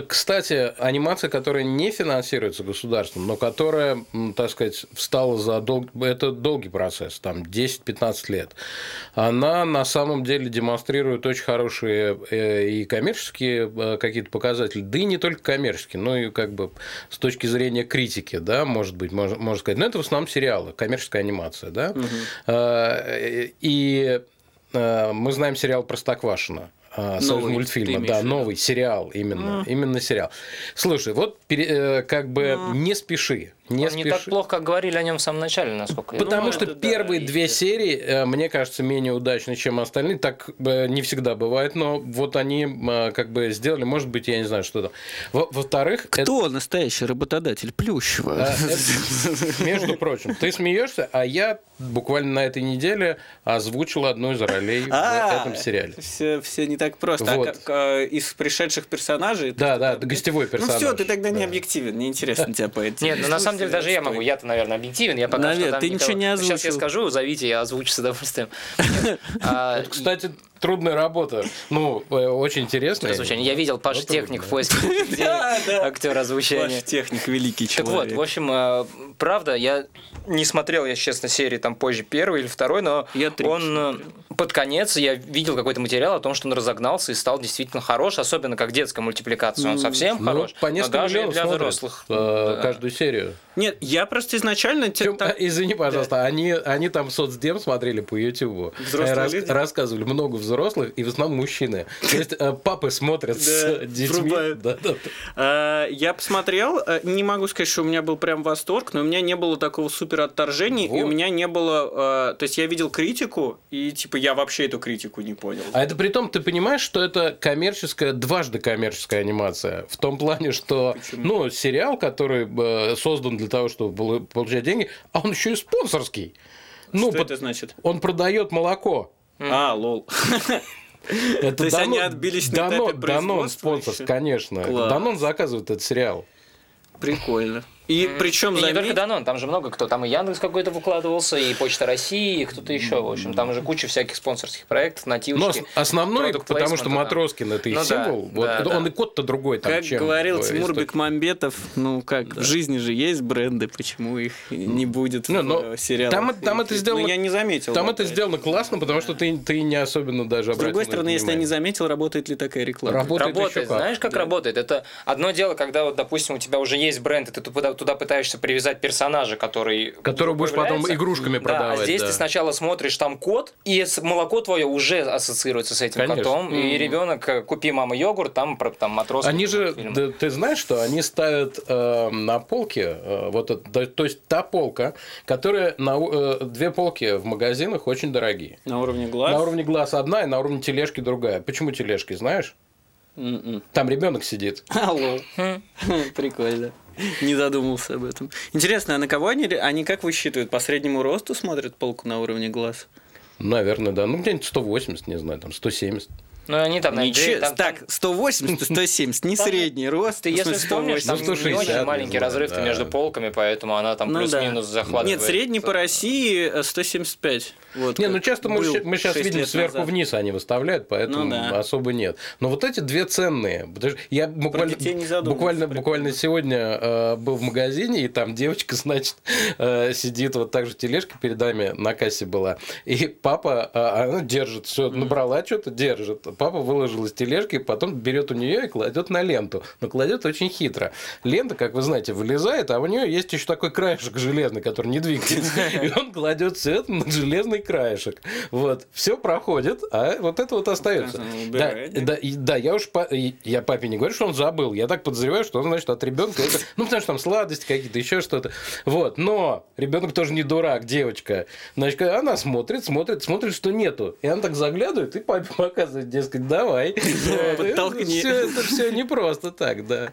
Speaker 3: кстати, анимация, которая не финансируется государством, но которая, так сказать, встала за долг... это долгий процесс, там 10-15 лет, она на самом деле демонстрирует очень хорошие э, и коммерческие э, какие-то показатели, да и не только коммерческие, но и как бы с точки зрения критики, да, может быть, можно, можно сказать. Но это в основном сериалы, коммерческая анимация, да. Э, И мы знаем сериал Простоквашино. Союз
Speaker 1: Новый,
Speaker 3: мультфильма, да, новый сериал именно, именно сериал. Слушай, вот пере- э, как бы не спеши, не
Speaker 2: Он не так плохо, как говорили о нем в самом начале, насколько я
Speaker 3: Потому
Speaker 1: Ну,
Speaker 3: что
Speaker 1: это да,
Speaker 3: первые две
Speaker 1: естественно.
Speaker 3: серии, э, мне кажется, менее удачны, чем остальные. Так э, не всегда бывает, но вот они э, как бы сделали, может быть, я не знаю, что там. Во- Во-вторых, это-
Speaker 1: Кто настоящий работодатель Плющева?
Speaker 3: а, это- между прочим, ты смеешься, а я буквально на этой неделе озвучил одну из ролей в этом сериале.
Speaker 1: Все, все не так просто. А а, из пришедших персонажей.
Speaker 3: Да, да, гостевой персонаж.
Speaker 1: Ну все, ты тогда не
Speaker 3: Да.
Speaker 1: объективен, неинтересно тебя по этим.
Speaker 2: Нет, ну на самом деле даже я могу. Я-то, наверное, объективен. Я пока
Speaker 1: Навет,
Speaker 2: что там
Speaker 1: ты ничего не
Speaker 2: Сейчас я
Speaker 1: озвучил.
Speaker 2: скажу, зовите, я озвучу с удовольствием. [laughs] А,
Speaker 3: Кстати, трудная работа. Ну, э, очень интересная.
Speaker 2: Озвучение. Я видел Паша Техник в поиске [laughs]
Speaker 1: Да, да.
Speaker 2: актер озвучения.
Speaker 1: Ваш техник великий
Speaker 2: Так вот,
Speaker 1: человек.
Speaker 2: в общем, э, правда, я не смотрел, я честно, серии там позже первый или второй, но он э, под конец я видел какой-то материал о том, что он разогнался и стал действительно хорош, особенно как детская мультипликация, он совсем
Speaker 3: Ну,
Speaker 2: хорош.
Speaker 3: по несколько миллионов
Speaker 2: для взрослых.
Speaker 3: каждую серию.
Speaker 1: Нет, я просто изначально...
Speaker 3: извини, пожалуйста, они, они там соцдем смотрели по Ютубу. Рассказывали много взрослых, и в основном мужчины. То есть э, папы смотрят с детьми.
Speaker 1: А, Я посмотрел, э, не могу сказать, что у меня был прям восторг, но у меня не было такого супер отторжения, и у меня не было... э, То есть я видел критику, и типа я вообще эту критику не понял.
Speaker 3: А это при том, ты понимаешь, что это коммерческая, дважды коммерческая анимация. В том плане, что ну, сериал, который э, создан для того, чтобы полу- получать деньги, а он еще и спонсорский. Ну,
Speaker 1: Что
Speaker 3: под-
Speaker 1: это значит?
Speaker 3: он продает молоко.
Speaker 1: А, лол. [laughs]
Speaker 3: Это
Speaker 1: То есть они отбились на этапе
Speaker 3: Данон спонсор, конечно. Данон заказывает этот сериал.
Speaker 1: Прикольно. И причем
Speaker 2: И не только
Speaker 1: заметь...
Speaker 2: Данон, там же много кто. Там и Яндекс какой-то выкладывался, и Почта России, и кто-то еще. В общем, там же куча всяких спонсорских проектов,
Speaker 3: Но
Speaker 2: нативочки.
Speaker 3: ос- основной, потому что
Speaker 2: да.
Speaker 3: Матроскин это и
Speaker 2: Ну да,
Speaker 3: символ. вот,
Speaker 2: да,
Speaker 3: это
Speaker 2: да.
Speaker 3: Он и код-то другой. Там,
Speaker 1: Как
Speaker 3: чем
Speaker 1: говорил Тимур
Speaker 3: исток-
Speaker 1: Бекмамбетов, ну как, в жизни же есть бренды, почему их не будет
Speaker 3: Ну,
Speaker 1: в
Speaker 3: но
Speaker 1: сериалах?
Speaker 3: там, там это
Speaker 1: Ну,
Speaker 3: сделано,
Speaker 1: я не заметил.
Speaker 3: Там
Speaker 1: да,
Speaker 3: это сделано классно, потому что ты, ты не особенно даже
Speaker 1: С другой стороны, если я не заметил, работает ли такая реклама?
Speaker 3: Работает,
Speaker 2: Работает,
Speaker 3: еще как.
Speaker 2: знаешь, как работает? Это одно дело, когда, вот, допустим, у тебя уже есть бренд, и ты туда, туда пытаешься привязать персонажа, который...
Speaker 3: Которого будешь потом игрушками
Speaker 2: Да,
Speaker 3: продавать.
Speaker 2: а здесь
Speaker 3: да.
Speaker 2: ты сначала смотришь там код, и молоко твое уже ассоциируется с этим
Speaker 3: Конечно.
Speaker 2: котом, и ребенок, э, купи мама йогурт, там, там матрос.
Speaker 3: Они же, да, ты знаешь, что они ставят э, на полке, э, вот это, да, то есть та полка, которая на э, две полки в магазинах очень дорогие.
Speaker 1: На уровне глаз?
Speaker 3: На уровне глаз одна и на уровне тележки другая. Почему тележки, знаешь?
Speaker 1: М-м.
Speaker 3: Там ребенок сидит.
Speaker 1: Алло. [laughs] Прикольно. Не задумался об этом. Интересно, а на кого они... Они как высчитывают? По среднему росту смотрят полку на уровне глаз?
Speaker 3: Наверное, да. Ну, где-нибудь 180, не знаю, там 170.
Speaker 2: Ну, они там... на
Speaker 1: Ничего,
Speaker 2: там-
Speaker 1: так,
Speaker 2: там-
Speaker 1: 180 170, не
Speaker 2: Там-
Speaker 1: средний рост.
Speaker 2: Ты если вспомнишь, там
Speaker 3: 160,
Speaker 2: не очень маленький
Speaker 3: знаю,
Speaker 2: разрыв
Speaker 3: да.
Speaker 2: между полками, поэтому она там
Speaker 1: Ну
Speaker 2: плюс-минус
Speaker 1: да.
Speaker 2: захватывает.
Speaker 1: Нет, средний по России э, 175. Вот
Speaker 3: Не, ну часто мы, мы сейчас видим сверху
Speaker 1: назад.
Speaker 3: вниз они выставляют, поэтому
Speaker 1: Ну да.
Speaker 3: особо нет. Но вот эти две ценные. Я буквально,
Speaker 1: детей не задумывался,
Speaker 3: буквально, буквально сегодня э, был в магазине, и там девочка, [laughs] значит, э, сидит вот так же тележка перед нами на кассе была. И папа, э, она держит, все, набрала что-то, держит. Папа выложил из тележки, потом берет у нее и кладет на ленту. Но кладет очень хитро. Лента, как вы знаете, вылезает, а у нее есть еще такой краешек железный, который не двигается. И он кладет все это на железный краешек. Вот. Все проходит, а вот это вот остается. Да,
Speaker 1: да?
Speaker 3: да, я уж и- я папе не говорю, что он забыл. Я так подозреваю, что он, значит, от ребенка это. Ну, потому что там сладости какие-то, еще что-то. Вот. Но ребенок тоже не дурак, девочка. Значит, она смотрит, смотрит, смотрит, что нету. И она так заглядывает и папе показывает, дескать, давай. [laughs]
Speaker 1: подтолкни.
Speaker 3: Все это все не просто так, да.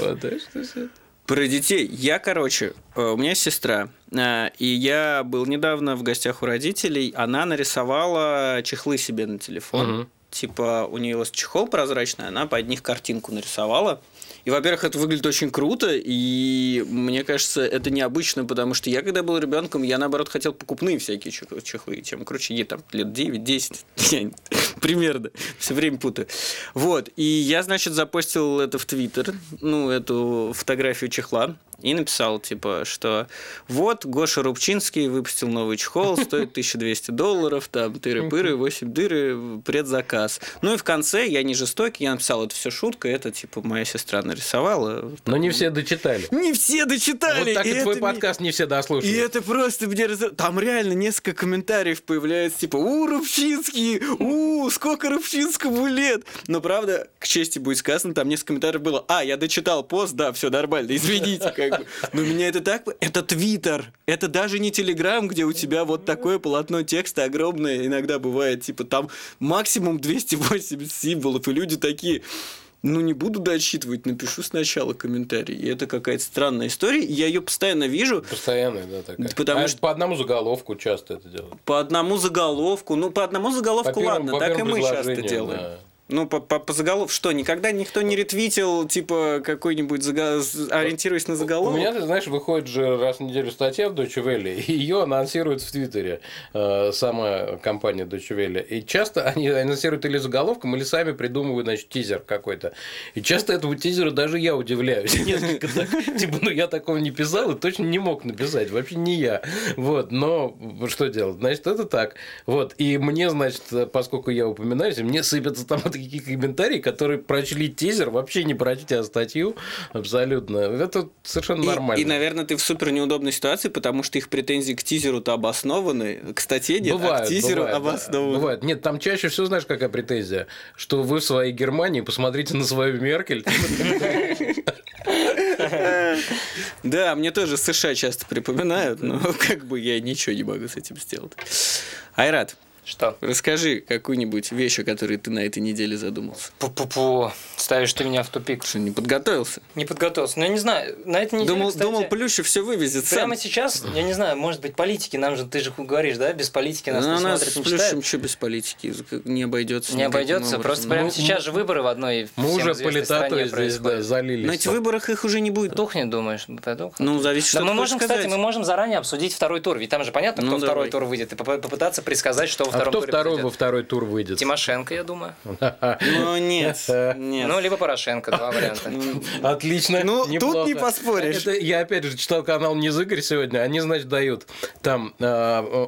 Speaker 3: Вот, так что всё.
Speaker 1: Про детей. Я, короче, э, у меня есть сестра, э, и я был недавно в гостях у родителей. Она нарисовала чехлы себе на телефон. Типа, у нее чехол прозрачный, она под них картинку нарисовала. И, во-первых, это выглядит очень круто, и мне кажется, это необычно, потому что я, когда был ребенком, я, наоборот, хотел покупные всякие чех- чехлы. Чем, короче, ей там лет 9-10, [laughs] я [laughs] примерно, все время путаю. Вот, и я, значит, запостил это в Твиттер, ну, эту фотографию чехла, и написал, типа, что вот Гоша Рубчинский выпустил новый чехол, [laughs] стоит 1200 долларов, там, тыры-пыры, 8 дыры, предзаказ. Ну и в конце, я не жестокий, я написал, это все шутка, это, типа, моя сестра нарисовала.
Speaker 3: Но не все дочитали.
Speaker 1: Не все дочитали!
Speaker 3: Вот так и
Speaker 1: это
Speaker 3: твой подкаст не все
Speaker 1: И
Speaker 3: дослушали.
Speaker 1: это просто мне. Там реально несколько комментариев появляется, типа, у, Рубчинский, у, сколько Рубчинскому лет. Но правда, к чести будет сказано, там несколько комментариев было, а, я дочитал пост, да, все нормально, извините, как бы. Но меня это так... Это Твиттер, это даже не Телеграм, где у тебя вот такое полотно текста огромное иногда бывает, типа, там максимум 280 символов, и люди такие... Ну, не буду дочитывать, напишу сначала комментарий. И это какая-то странная история. Я ее постоянно вижу.
Speaker 3: Постоянная, да, такая.
Speaker 1: Потому
Speaker 3: А
Speaker 1: что-
Speaker 3: по одному заголовку часто это делают.
Speaker 1: По одному заголовку. Ну, по одному заголовку,
Speaker 3: По первому-
Speaker 1: ладно,
Speaker 3: по
Speaker 1: так и мы часто делаем.
Speaker 3: да.
Speaker 1: Ну, по, по, по заголовку. Что, никогда никто не ретвитил, типа, какой-нибудь, с- ориентируясь на
Speaker 3: У
Speaker 1: заголовок?
Speaker 3: меня, ты знаешь, выходит же раз в неделю статья в Deutsche Welle, [laughs] и ее анонсируют в Твиттере э, сама компания Deutsche Welle. И часто они анонсируют или заголовком, или сами придумывают, значит, тизер какой-то. И часто этому тизеру даже я удивляюсь. [laughs] Несколько так, типа, ну я такого не писал и точно не мог написать. Вообще не я. Вот, но что делать? Значит, это так. Вот, и мне, значит, поскольку я упоминаюсь, мне сыпятся там такие комментарии, которые прочли тизер, вообще не прочтя статью, абсолютно. Это совершенно
Speaker 1: И,
Speaker 3: нормально.
Speaker 1: и, наверное, ты в супер неудобной ситуации, потому что их претензии к тизеру-то обоснованы, к статье нет, а
Speaker 3: Бывает,
Speaker 1: к тизеру
Speaker 3: бывает, да.
Speaker 1: обоснованы.
Speaker 3: Бывает. Нет, там чаще всего, знаешь, какая претензия? Что вы в своей Германии посмотрите на свою Меркель.
Speaker 1: Да, мне тоже США часто припоминают, но [laughs] как бы я ничего не могу с этим сделать. Айрат,
Speaker 2: Что?
Speaker 1: расскажи какую-нибудь вещь, о которой ты на этой неделе задумался.
Speaker 2: Пу-пу-пу. Ставишь ты меня в тупик.
Speaker 1: Что, не подготовился?
Speaker 2: Не подготовился. Ну, я не знаю, на этой неделе,
Speaker 1: Думал,
Speaker 2: кстати,
Speaker 1: думал, Плющев все вывезет сам.
Speaker 2: Прямо сейчас, я не знаю, может быть, политики, нам же, ты же говоришь, да, без политики нас
Speaker 1: Ну,
Speaker 2: не
Speaker 1: нас
Speaker 2: смотрят,
Speaker 1: с
Speaker 2: не
Speaker 1: Плющем
Speaker 2: читают.
Speaker 1: что без политики не обойдется.
Speaker 2: Не обойдется,
Speaker 1: образом.
Speaker 2: просто прямо
Speaker 1: Ну,
Speaker 2: сейчас же выборы в одной
Speaker 3: Мы уже политату здесь да, залились.
Speaker 1: На этих выборах их уже не будет.
Speaker 2: Тухнет, думаешь? Потухнет?
Speaker 1: Ну, зависит, что
Speaker 2: Да мы можем,
Speaker 1: хочешь
Speaker 2: кстати,
Speaker 1: сказать.
Speaker 2: мы можем заранее обсудить второй тур, ведь там же понятно, кто
Speaker 1: Ну,
Speaker 2: второй
Speaker 1: давай.
Speaker 2: тур выйдет, и поп- попытаться предсказать, что
Speaker 3: А
Speaker 2: втором
Speaker 3: кто
Speaker 2: туре
Speaker 3: второй во второй тур выйдет?
Speaker 2: Тимошенко, я думаю.
Speaker 1: Ну, нет, нет.
Speaker 2: Ну, либо Порошенко, два варианта.
Speaker 3: Отлично.
Speaker 1: Ну, тут не поспоришь.
Speaker 3: Это я опять же читал канал Низыгорь сегодня. Они, значит, дают там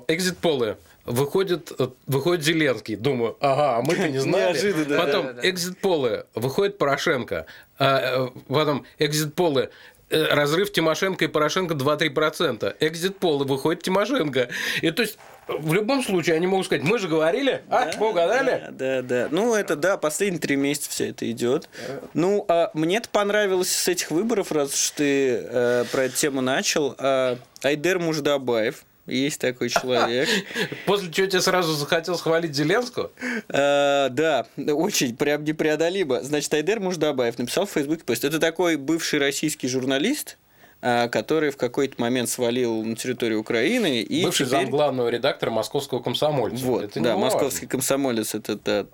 Speaker 3: экзит-полы. Выходит, э, выходит Зеленский. Думаю, ага, а мы-то не знали.
Speaker 1: Неожиданно,
Speaker 3: Потом экзит-полы. Выходит Порошенко. А, э, Потом экзит-полы. э, Разрыв Тимошенко и Порошенко 2-3%. Экзит-полы. Выходит Тимошенко. И то есть, в любом случае, они могут сказать, мы же говорили, а, вы угадали?
Speaker 1: Да, да, да. Ну, это да, последние три месяца все это идет. Ну, а мне-то понравилось с этих выборов, раз уж ты э, про эту тему начал. а, Айдер Муждабаев. Есть такой человек. [laughs]
Speaker 3: После чего тебе сразу захотелось хвалить Зеленского?
Speaker 1: Э, Да, очень прям непреодолимо. Значит, Айдер Муждабаев написал в Фейсбуке пост. Это такой бывший российский журналист, а, который в какой-то момент свалил на территорию Украины. И
Speaker 3: Бывший
Speaker 1: теперь...
Speaker 3: замглавного редактора московского комсомольца.
Speaker 1: Вот,
Speaker 3: Это
Speaker 1: да, московский комсомолец это, да,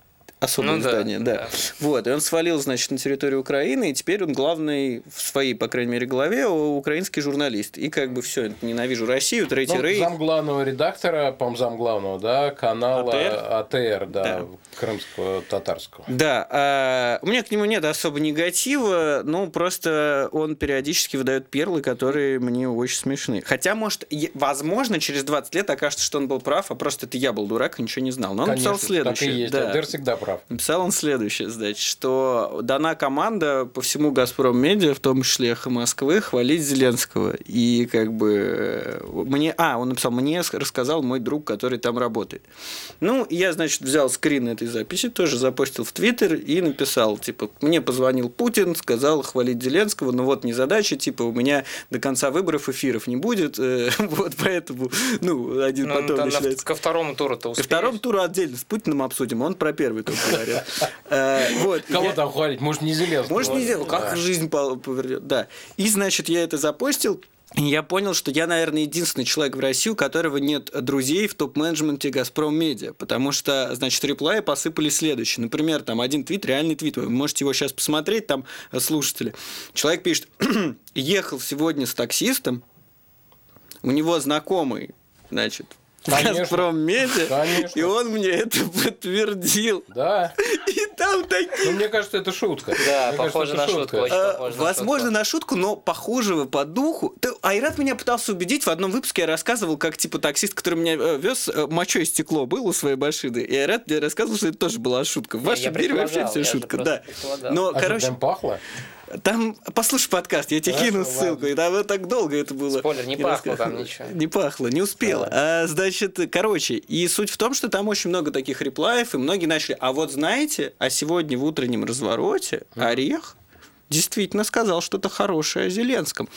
Speaker 1: особое
Speaker 2: Ну да,
Speaker 1: издание, да.
Speaker 2: да.
Speaker 1: Вот, и он свалил, значит, на территорию Украины, и теперь он главный в своей, по крайней мере, голове украинский журналист. И как бы все, ненавижу Россию, третий
Speaker 3: Ну,
Speaker 1: рейх.
Speaker 3: замглавного редактора, по-моему, замглавного, да, канала
Speaker 1: АТР?
Speaker 3: АТР, да,
Speaker 1: Да.
Speaker 3: крымского татарского.
Speaker 1: Да, а, у меня к нему нет особо негатива, ну, просто он периодически выдает перлы, которые мне очень смешны. Хотя, может, возможно, через 20 лет окажется, что он был прав, а просто это я был дурак и ничего не знал. Но он
Speaker 3: Конечно,
Speaker 1: написал следующее.
Speaker 3: Так и есть.
Speaker 1: да.
Speaker 3: АТР всегда прав.
Speaker 1: Написал он следующее, значит, что дана команда по всему «Газпром Медиа», в том числе «Эхо Москвы», хвалить Зеленского. И как бы э, мне... А, он написал, мне рассказал мой друг, который там работает. Ну, я, значит, взял скрин этой записи, тоже запостил в Твиттер и написал, типа, мне позвонил Путин, сказал хвалить Зеленского, но вот незадача, типа, у меня до конца выборов эфиров не будет, э, [laughs] вот поэтому, ну, один
Speaker 2: Ну,
Speaker 1: потом
Speaker 2: на- на-
Speaker 1: начинается.
Speaker 2: ко второму туру-то
Speaker 1: Ко второму туру отдельно с Путиным обсудим, он про первый только говорил. Э, Вот.
Speaker 3: Кого там хвалить? Может, не Зеленского?
Speaker 1: Может, не сделал, как жизнь повернет. Да. И, значит, я это запостил. И я понял, что я, наверное, единственный человек в России, у которого нет друзей в топ-менеджменте «Газпром Медиа», потому что, значит, реплаи посыпали следующие. Например, там один твит, реальный твит, вы можете его сейчас посмотреть, там э, слушатели. Человек пишет, [clears throat] ехал сегодня с таксистом, у него знакомый, значит,
Speaker 3: Конечно.
Speaker 1: «Газпром Медиа»,
Speaker 3: Конечно.
Speaker 1: и он мне это подтвердил.
Speaker 3: Да.
Speaker 1: И там такие
Speaker 3: Ну, мне кажется, это шутка.
Speaker 2: Да,
Speaker 3: Мне
Speaker 2: похоже
Speaker 3: кажется,
Speaker 2: на шутку,
Speaker 3: шутка.
Speaker 2: очень.
Speaker 1: Э,
Speaker 2: похоже на
Speaker 1: Возможно,
Speaker 2: шутку.
Speaker 1: на шутку, но похожего по духу. Ты- Айрат меня пытался убедить. В одном выпуске я рассказывал, как типа таксист, который меня э, вез, э, мочой стекло был у своей машины. И Айрат мне рассказывал, что это тоже была шутка. В
Speaker 2: Не,
Speaker 1: вашем мире вообще все шутка, да. Но,
Speaker 3: А
Speaker 1: короче,
Speaker 3: прям пахло?
Speaker 1: там послушай подкаст, я тебе
Speaker 3: Хорошо,
Speaker 1: кину ссылку.
Speaker 3: ладно.
Speaker 1: И там вот так долго это было.
Speaker 2: Спойлер, не
Speaker 1: И
Speaker 2: пахло там ничего. [laughs]
Speaker 1: Не пахло, не успел.
Speaker 3: Да.
Speaker 1: А, значит, короче, и суть в том, что там очень много таких реплаев, и многие начали. А вот знаете, а сегодня в утреннем развороте Орех действительно сказал что-то хорошее о Зеленском.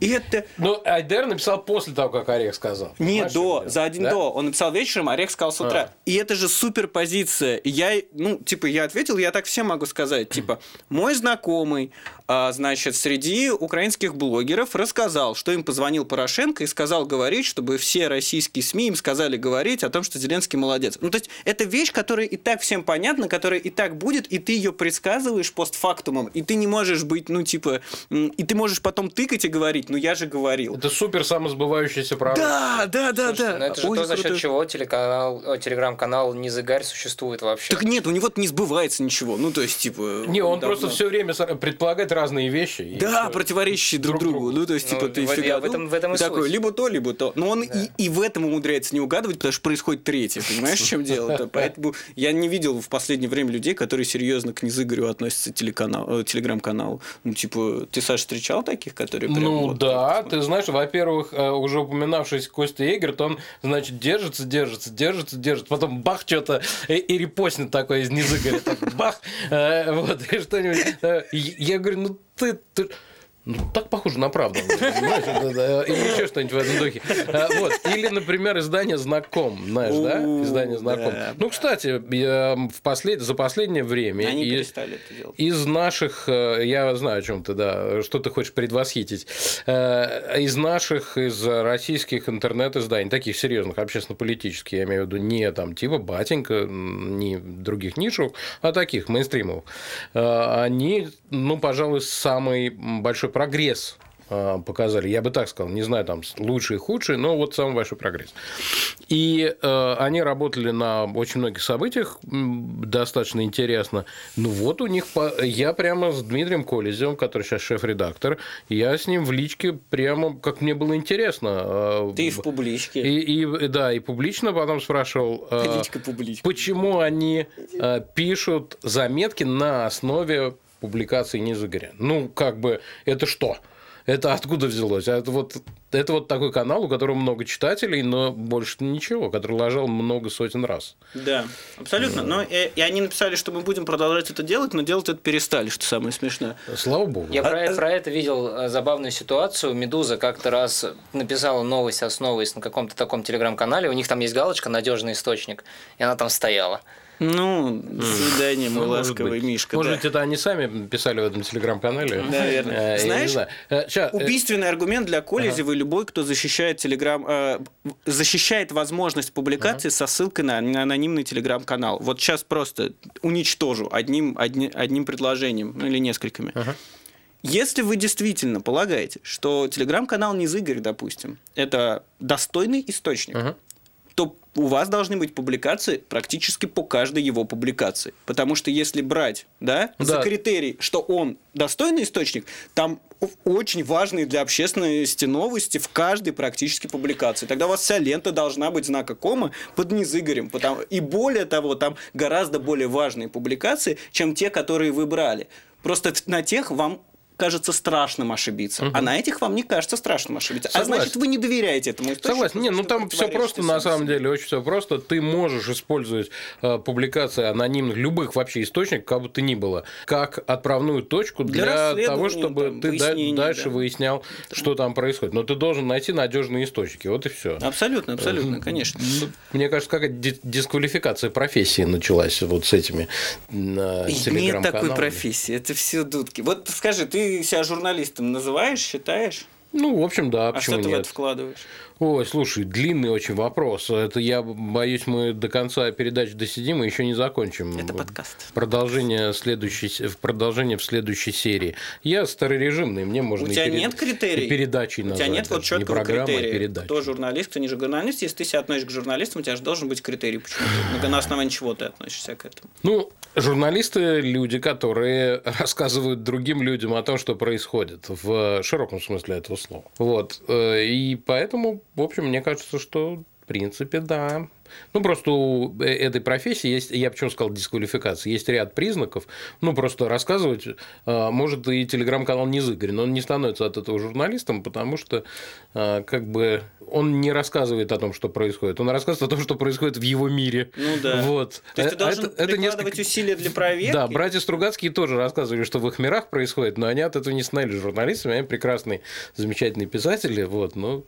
Speaker 1: И это
Speaker 3: Ну, Айдер написал после того, как Орех сказал.
Speaker 1: не
Speaker 3: Понимаешь,
Speaker 1: до,
Speaker 3: дело?
Speaker 1: за один
Speaker 3: Да?
Speaker 1: до. Он написал вечером, Орех сказал с утра.
Speaker 3: А.
Speaker 1: И это же супер позиция. Я, ну, типа, я ответил, я так всем могу сказать. Типа, мой знакомый, значит, среди украинских блогеров рассказал, что им позвонил Порошенко и сказал говорить, чтобы все российские СМИ им сказали говорить о том, что Зеленский молодец. Ну, то есть, это вещь, которая и так всем понятна, которая и так будет, и ты ее предсказываешь постфактумом, и ты не можешь быть, ну, типа, и ты можешь потом тыкать и говорить, ну, я же говорил.
Speaker 3: Это супер самосбывающаяся правда.
Speaker 1: Да, да, да,
Speaker 2: Слушайте,
Speaker 1: да.
Speaker 2: ну это же
Speaker 1: Ой,
Speaker 2: то, за счет
Speaker 1: круто.
Speaker 2: чего телеканал, э, телеграм-канал Низыгарь существует вообще.
Speaker 1: Так нет, у него не сбывается ничего. Ну, то есть, типа...
Speaker 3: Не, он
Speaker 1: давно.
Speaker 3: просто все время предполагает разные вещи.
Speaker 1: Да, противоречащие друг,
Speaker 3: Друг
Speaker 1: другу.
Speaker 3: другу.
Speaker 1: Ну, то есть,
Speaker 2: Ну,
Speaker 1: типа, ты
Speaker 2: в-
Speaker 1: фига.
Speaker 2: в этом- в этом и
Speaker 1: такой,
Speaker 2: суть.
Speaker 1: либо то, либо то. Но он и, и в этом умудряется не угадывать, потому что происходит третье. Понимаешь, в чем дело-то? [laughs] Поэтому я не видел в последнее время людей, которые серьезно к Низыгорю относятся телеканал, э, телеграм-каналу. Ну, типа, ты, Саша, встречал таких, которые прям
Speaker 3: Ну
Speaker 1: вот
Speaker 3: да, ты знаешь, во-первых, э, уже упоминавшийся Костя Эгерт, он, значит, держится, держится, держится, держится, потом бах, что-то и, и репостнет такое из низыгоря, так бах, э, вот, и что-нибудь. Э, Я говорю, ну ты, ты- ну, так похоже на правду. Или еще что-нибудь в этом духе. А, Вот. Или, например, издание «Знаком». Знаешь, да? Издание «Знаком». Ну, кстати, в послед... за последнее время...
Speaker 1: Они перестали это делать.
Speaker 3: из наших, э, я знаю, о чем ты, да, что ты хочешь предвосхитить, Э, из наших, из российских интернет-изданий, таких серьезных, общественно-политических, я имею в виду, не там типа Батенька, не других нишевых, а таких, мейнстримовых, э, они, ну, пожалуй, самый большой прогресс э, показали. Я бы так сказал, не знаю, там лучший и худший, но вот самый большой прогресс. И э, они работали на очень многих событиях, достаточно интересно. Ну вот у них, по- я прямо с Дмитрием Колезевым, который сейчас шеф-редактор, я с ним в личке прямо, как мне было интересно. э,
Speaker 1: Ты в публичке.
Speaker 3: и, и- да, и публично потом спрашивал, э,
Speaker 1: Личка публичка.
Speaker 3: почему они э, пишут заметки на основе публикации Низыгоря. Ну, как бы, это что? Это откуда взялось? А Это вот, это вот такой канал, у которого много читателей, но больше ничего, который ложал много сотен раз.
Speaker 1: Да, абсолютно. Но и, и они написали, что мы будем продолжать это делать, но делать это перестали, что самое смешное.
Speaker 3: Слава богу.
Speaker 2: Я
Speaker 1: А-
Speaker 2: про,
Speaker 1: а-
Speaker 2: про это видел э, забавную ситуацию. Медуза как-то раз написала новость, основываясь на каком-то таком телеграм-канале. У них там есть галочка «Надежный источник», и она там стояла.
Speaker 1: Ну, до свидания, мой
Speaker 3: Ну,
Speaker 1: ласковый
Speaker 3: быть.
Speaker 1: Мишка.
Speaker 3: Может
Speaker 1: да.
Speaker 3: быть, это они сами писали в этом телеграм-канале?
Speaker 1: Наверное.
Speaker 3: Э,
Speaker 1: Знаешь.
Speaker 3: Э, э,
Speaker 1: Убийственный аргумент для Колезева и любой, кто защищает телеграм, защищает возможность публикации со ссылкой на, анонимный телеграм-канал. Вот сейчас просто уничтожу одним, одни- одним предложением ну, или несколькими. Если вы действительно полагаете, что телеграм-канал не Игорь, допустим, это достойный источник,
Speaker 3: Ага.
Speaker 1: То у вас должны быть публикации практически по каждой его публикации. Потому что если брать да, за
Speaker 3: Да.
Speaker 1: критерий, что он достойный источник, там очень важные для общественности новости в каждой практически публикации. Тогда у вас вся лента должна быть знака кома под низыгорем. Потому... И более того, там гораздо более важные публикации, чем те, которые вы брали. Просто на тех вам кажется страшным ошибиться, а на этих вам не кажется страшным ошибиться. А
Speaker 3: Согласен.
Speaker 1: значит, вы не доверяете этому источнику.
Speaker 3: Согласен. Не, ну там все просто, на
Speaker 1: сам
Speaker 3: самом деле, очень все просто. Ты можешь использовать э, публикации анонимных, любых вообще источников, как бы то ни было, как отправную точку
Speaker 1: Для
Speaker 3: для, того, чтобы
Speaker 1: там,
Speaker 3: ты да- дальше
Speaker 1: да.
Speaker 3: выяснял, что там происходит. Но ты должен найти надежные источники. Вот и все.
Speaker 1: Абсолютно, абсолютно, конечно.
Speaker 3: Ну, Мне кажется, ди- дисквалификация профессии началась вот с этими э,
Speaker 1: Нет такой профессии, это все дудки. Вот скажи, ты себя журналистом называешь, считаешь?
Speaker 3: Ну, в общем, да,
Speaker 1: А что ты в это вкладываешь?
Speaker 3: Ой, слушай, длинный очень вопрос. Это я боюсь, мы до конца передачи досидим и еще не закончим.
Speaker 1: Это подкаст.
Speaker 3: Продолжение, следующей, в продолжение в следующей серии. Я старорежимный, мне можно
Speaker 1: У тебя
Speaker 3: перед-
Speaker 1: нет критерий?
Speaker 3: и передачей
Speaker 1: У тебя нет вот
Speaker 3: даже. Не
Speaker 1: четкого
Speaker 3: программа, а
Speaker 1: критерия.
Speaker 3: передача.
Speaker 1: Кто журналист, кто не журналист. Если ты себя относишься к журналистам, у тебя же должен быть критерий. Почему? ты- На основании чего ты относишься к этому?
Speaker 3: Ну, журналисты – люди, которые [laughs] рассказывают другим людям о том, что происходит, в широком смысле этого слова. Вот. Э, И поэтому, в общем, мне кажется, что в принципе, да. Ну, просто у э- этой профессии есть, я почему сказал дисквалификация, есть ряд признаков. Ну, просто рассказывать э, может и телеграм-канал не Игорь, но он не становится от этого журналистом, потому что э, как бы он не рассказывает о том, что происходит, он рассказывает о том, что происходит в его мире.
Speaker 1: Ну да.
Speaker 3: Вот.
Speaker 1: То есть ты должен
Speaker 3: это- это
Speaker 1: прикладывать
Speaker 3: несколько-
Speaker 1: усилия для проверки?
Speaker 3: да, братья Стругацкие тоже рассказывали, что в их мирах происходит, но они от этого не становились журналистами, они прекрасные, замечательные писатели. Вот, ну,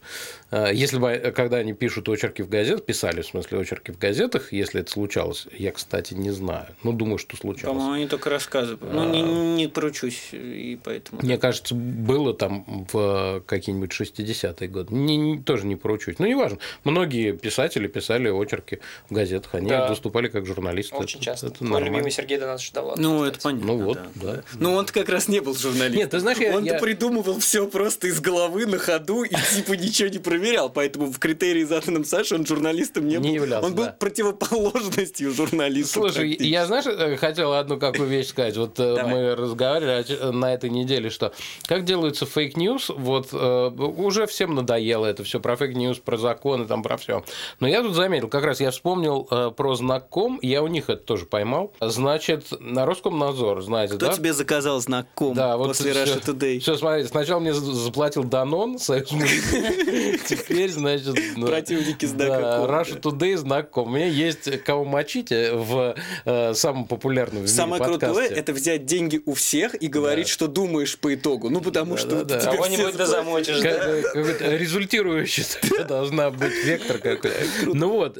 Speaker 3: э, если бы, когда они пишут очерки в газетах, писали, в смысле, очерки в газетах, если это случалось, я, кстати, не знаю. Ну, думаю, что случалось.
Speaker 1: По-моему, они только рассказывают. Ну, не, не поручусь, и поэтому...
Speaker 3: Мне кажется, было там в какие-нибудь 60-е годы. Не, не- тоже не поручусь. Ну, неважно. Многие писатели писали очерки в газетах. Они
Speaker 2: Да.
Speaker 3: выступали как журналисты.
Speaker 2: Очень
Speaker 3: Это-
Speaker 2: часто.
Speaker 3: это
Speaker 2: Мой
Speaker 3: нормально.
Speaker 2: любимый Сергей Донатович Довлатов.
Speaker 1: Ну, это
Speaker 2: кстати.
Speaker 1: понятно.
Speaker 3: Ну вот, да.
Speaker 1: Ну, он как раз не был журналистом.
Speaker 3: Нет, ты знаешь, я-
Speaker 1: Он-то
Speaker 3: я-
Speaker 1: придумывал все просто из головы на ходу и типа ничего не проверял. Поэтому в критерии, заданном Саше, он журналистом не,
Speaker 3: Не
Speaker 1: был.
Speaker 3: Являлся,
Speaker 1: он был
Speaker 3: да.
Speaker 1: противоположностью журналиста.
Speaker 3: Слушай, я, знаешь, э, хотел одну какую вещь сказать. Вот э,
Speaker 1: Давай.
Speaker 3: мы разговаривали на этой неделе, что как делаются fake news, вот э, уже всем надоело это все про fake news, про законы, там про все. Но я тут заметил, как раз я вспомнил про Znak.com, я у них это тоже поймал. Значит, на Роскомнадзор, знаете,
Speaker 1: Кто
Speaker 3: да?
Speaker 1: тебе заказал Znak.com
Speaker 3: Да, вот
Speaker 1: после Russia Today?
Speaker 3: Все, смотрите, сначала мне за- заплатил Данон, [laughs] Союз [laughs] теперь, значит... ну,
Speaker 1: Противники знака
Speaker 3: Russia Today Znak.com. У меня есть кого мочить э, в э, самом популярном в
Speaker 1: Самое
Speaker 3: подкасте.
Speaker 1: крутое – это взять деньги у всех и говорить,
Speaker 3: Да.
Speaker 1: что думаешь по итогу. Ну, потому что
Speaker 3: Да-да-да.
Speaker 1: тебе
Speaker 2: Кого-нибудь
Speaker 1: все
Speaker 2: да замочишь, да?
Speaker 3: э, результирующий [laughs] должна быть вектор какой-то. Ну вот,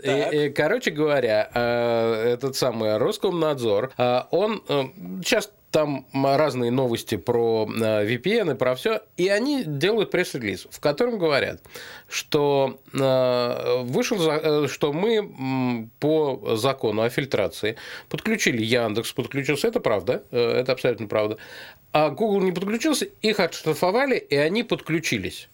Speaker 3: короче говоря, э, этот самый Роскомнадзор, он сейчас там разные новости про э, VPN и про все, и они делают пресс-релиз, в котором говорят, что э, вышел, э, что мы по закону о фильтрации подключили Яндекс, подключился, это правда, это абсолютно правда, а Google не подключился, их отштрафовали, и они подключились.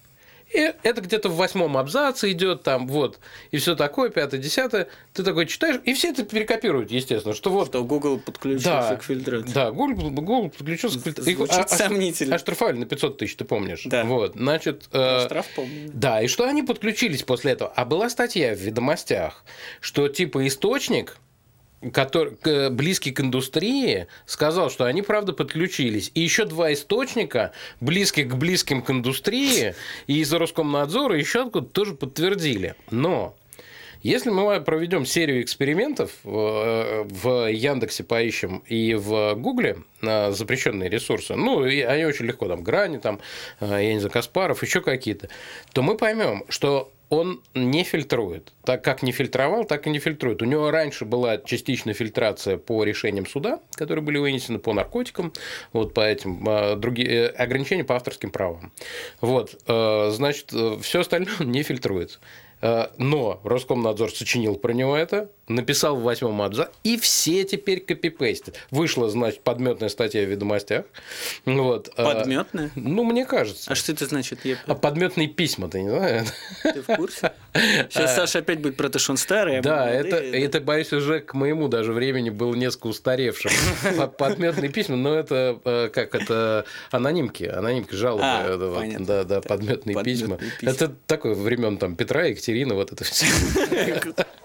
Speaker 3: И это где-то в восьмом абзаце идет там, вот, и все такое, пятое, десятое. Ты такой читаешь, и все это перекопируют, естественно, что вот
Speaker 1: Что Google подключился
Speaker 3: да,
Speaker 1: к фильтрации.
Speaker 3: Да, Google, Google подключился к фильтрации.
Speaker 1: Звучит
Speaker 3: а- а-
Speaker 1: сомнительно.
Speaker 3: Оштрафовали на 500 тысяч, ты помнишь?
Speaker 1: Да.
Speaker 3: Вот, значит... э,
Speaker 1: Штраф помню.
Speaker 3: да, и что они подключились после этого? А была статья в ведомостях, что типа источник, который, к- близкий к индустрии, сказал, что они правда подключились. И еще два источника, близких к близким к индустрии, и из Роскомнадзора еще откуда тоже подтвердили. Но если мы проведем серию экспериментов, э, в Яндексе поищем и в Гугле на запрещенные ресурсы, ну, и они очень легко, там, Грани, там, э, я не знаю, Каспаров, еще какие-то, то мы поймем, что он не фильтрует. Так как не фильтровал, так и не фильтрует. У него раньше была частичная фильтрация по решениям суда, которые были вынесены по наркотикам, вот по этим а, другие ограничения по авторским правам. Вот, значит, все остальное [laughs] не фильтрует. Но Роскомнадзор сочинил про него это, написал в восьмом абзаце, и все теперь копипейстят. Вышла, значит, подметная статья в ведомостях. Вот.
Speaker 1: А, подметная?
Speaker 3: Ну, мне кажется.
Speaker 1: А что это значит? Я...
Speaker 3: А подметные письма, ты не знаешь?
Speaker 1: Ты в курсе? Сейчас Саша опять будет про то, что он старый.
Speaker 3: А да, это, это, боюсь, уже к моему даже времени было несколько устаревшим. [laughs] Подметные письма, но это э, как это анонимки, анонимки жалобы.
Speaker 1: А,
Speaker 3: да, да, подметные письма. Это такое времен там Петра, Екатерины, вот это все. [laughs]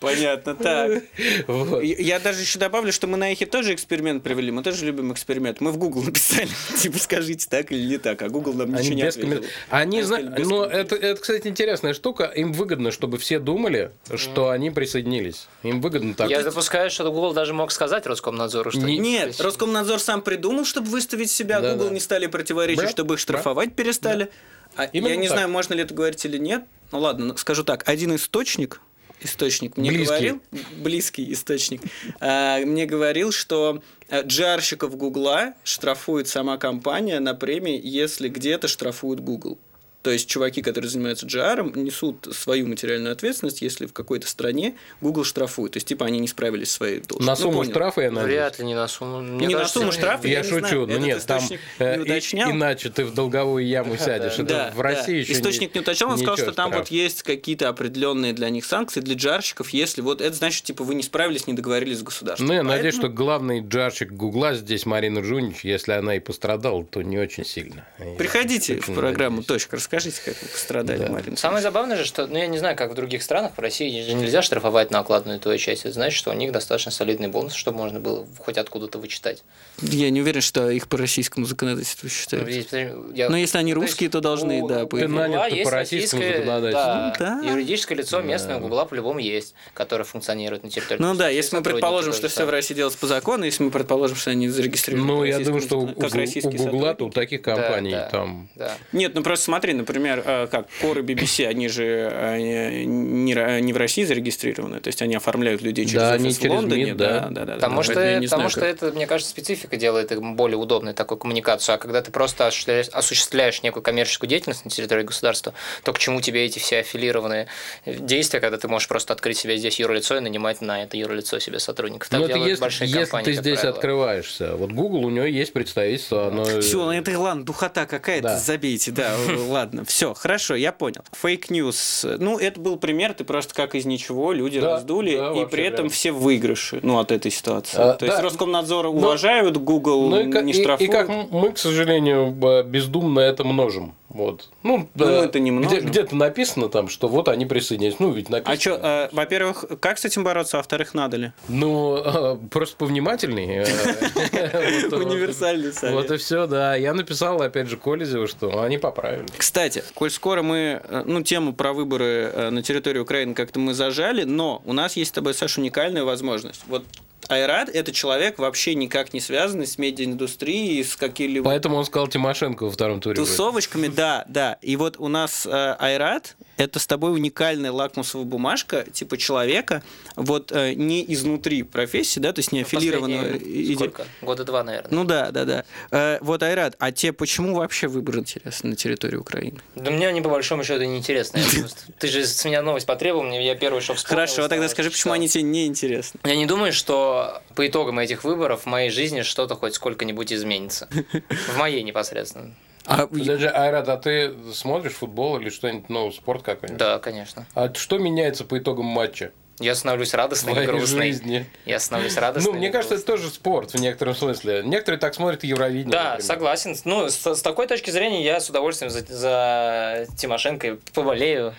Speaker 1: Понятно, так. Вот. Я даже еще добавлю, что мы на эхе тоже эксперимент провели. Мы тоже любим эксперимент. Мы в Google написали, [laughs] типа, скажите так или не так, а Google нам ничего не ответил.
Speaker 3: Они знают, ну, это, это, кстати, интересная штука. Им выгодно, чтобы все думали, что они присоединились. Им выгодно так.
Speaker 2: Я допускаю, что Google даже мог сказать Роскомнадзору, что...
Speaker 1: Нет, Роскомнадзор сам придумал, чтобы выставить себя. Google не стали противоречить, чтобы их штрафовать перестали. А я не знаю, можно ли это говорить или нет. Ну ладно, скажу так. Один источник источник мне близкий. говорил, близкий источник, э, мне говорил, что э, джарщиков Гугла штрафует сама компания на премии, если где-то штрафуют Google. То есть чуваки, которые занимаются GR, несут свою материальную ответственность, если в какой-то стране Google штрафует. То есть, типа, они не справились с своей
Speaker 3: должностью. На ну, сумму ну, штрафа, я надеюсь?
Speaker 2: Вряд ли не на сумму.
Speaker 1: Мне не кажется, на сумму штрафа,
Speaker 3: я, я шучу. но нет, там э, и, иначе ты в долговую яму сядешь. Это в России еще
Speaker 1: Источник не уточнял, он сказал, что там вот есть какие-то определенные для них санкции, для джарщиков, если вот это значит, типа, вы не справились, не договорились с государством.
Speaker 3: Ну, я надеюсь, что главный джарщик Гугла здесь Марина Жунич, если она и пострадала, то не очень сильно.
Speaker 1: Приходите в программу «Точка», расскажите, как вы пострадали страдали да. маленькие.
Speaker 2: Самое забавное же, что, ну я не знаю, как в других странах, в России же нельзя штрафовать на окладную твою часть. Это значит, что у них достаточно солидный бонус, чтобы можно было хоть откуда-то вычитать.
Speaker 1: Я не уверен, что их по российскому законодательству считают. Ну, я... Но если они русские, то, то должны, у, да,
Speaker 2: по Гугла есть по российскому Да, ну, да. Юридическое лицо местное да. Гугла по-любому есть, которое функционирует на территории.
Speaker 1: Ну да, если мы предположим, что все в России делается по закону, если мы предположим, что они зарегистрированы.
Speaker 3: Ну, я думаю, что у, у Гугла-то у таких компаний
Speaker 2: да,
Speaker 3: там.
Speaker 2: Да.
Speaker 1: Нет, ну просто смотри, например, э, как Core BBC, они же они не, не в России зарегистрированы, то есть они оформляют людей через
Speaker 3: да,
Speaker 1: офис
Speaker 3: они
Speaker 1: в Лондоне.
Speaker 3: МИД, да.
Speaker 1: Да, да,
Speaker 2: потому
Speaker 1: да,
Speaker 2: что, потому знаю, что как... это, мне кажется, специфика делает более удобной такой коммуникацию. А когда ты просто осуществляешь, осуществляешь некую коммерческую деятельность на территории государства, то к чему тебе эти все аффилированные действия, когда ты можешь просто открыть себе здесь юрлицо и нанимать на это юрлицо себе сотрудников.
Speaker 3: Так Но это если, большие если компании, ты здесь правило. открываешься. Вот Google, у него есть представительство. Оно...
Speaker 1: Все, ну это ладно, духота какая-то, да. забейте, да, [laughs] ладно, все, хорошо, я понял. Fake news ну, это был пример, ты просто как из ничего люди да, раздули, да, и при этом реально. все выигрыши ну, от этой ситуации. А, То да. есть Роскомнадзор уважают, Google ну, и, не штрафуют.
Speaker 3: И, и как мы, к сожалению, бездумно это множим. Вот. Ну,
Speaker 1: ну да, это немного.
Speaker 3: Где, где-то написано там, что вот они присоединились. Ну, ведь написано.
Speaker 1: А что, э, во-первых, как с этим бороться, а во-вторых, надо ли?
Speaker 3: Ну, э, просто повнимательней.
Speaker 1: Э, [laughs] Универсальный совет.
Speaker 3: Вот и все, да. Я написал, опять же, Колезеву, что они поправили.
Speaker 1: Кстати, коль скоро мы, э, ну, тему про выборы э, на территории Украины как-то мы зажали, но у нас есть с тобой, Саша, уникальная возможность. Вот Айрат – это человек вообще никак не связанный с медиаиндустрией, с какими-либо...
Speaker 3: Поэтому он сказал Тимошенко во втором туре.
Speaker 1: Тусовочками, да, да. И вот у нас э, Айрат – это с тобой уникальная лакмусовая бумажка, типа человека, вот э, не изнутри профессии, да, то есть не ну, аффилированного.
Speaker 2: Сколько? Года два, наверное.
Speaker 1: Ну да, да, да. Э, вот, Айрат, а тебе почему вообще выбор интересен на территории Украины?
Speaker 2: Да мне они по большому счету не интересны. [laughs] Ты же с меня новость потребовал, мне я первый шел вспомнил.
Speaker 1: Хорошо, тогда скажи, почему они тебе не интересны.
Speaker 2: Я не думаю, что по итогам этих выборов в моей жизни что-то хоть сколько-нибудь изменится. [laughs] В моей непосредственно.
Speaker 3: А, Подожди, Айрат, а ты смотришь футбол или что-нибудь, ну, спорт какой-нибудь?
Speaker 2: Да, конечно.
Speaker 3: А что меняется по итогам матча?
Speaker 2: Я становлюсь радостной и грустной.
Speaker 3: жизни.
Speaker 2: Я становлюсь радостной.
Speaker 3: Ну, мне кажется, это тоже спорт в некотором смысле. Некоторые так смотрят Евровидение.
Speaker 2: Да, например. согласен. Ну, с, с такой точки зрения я с удовольствием за, за Тимошенко поболею.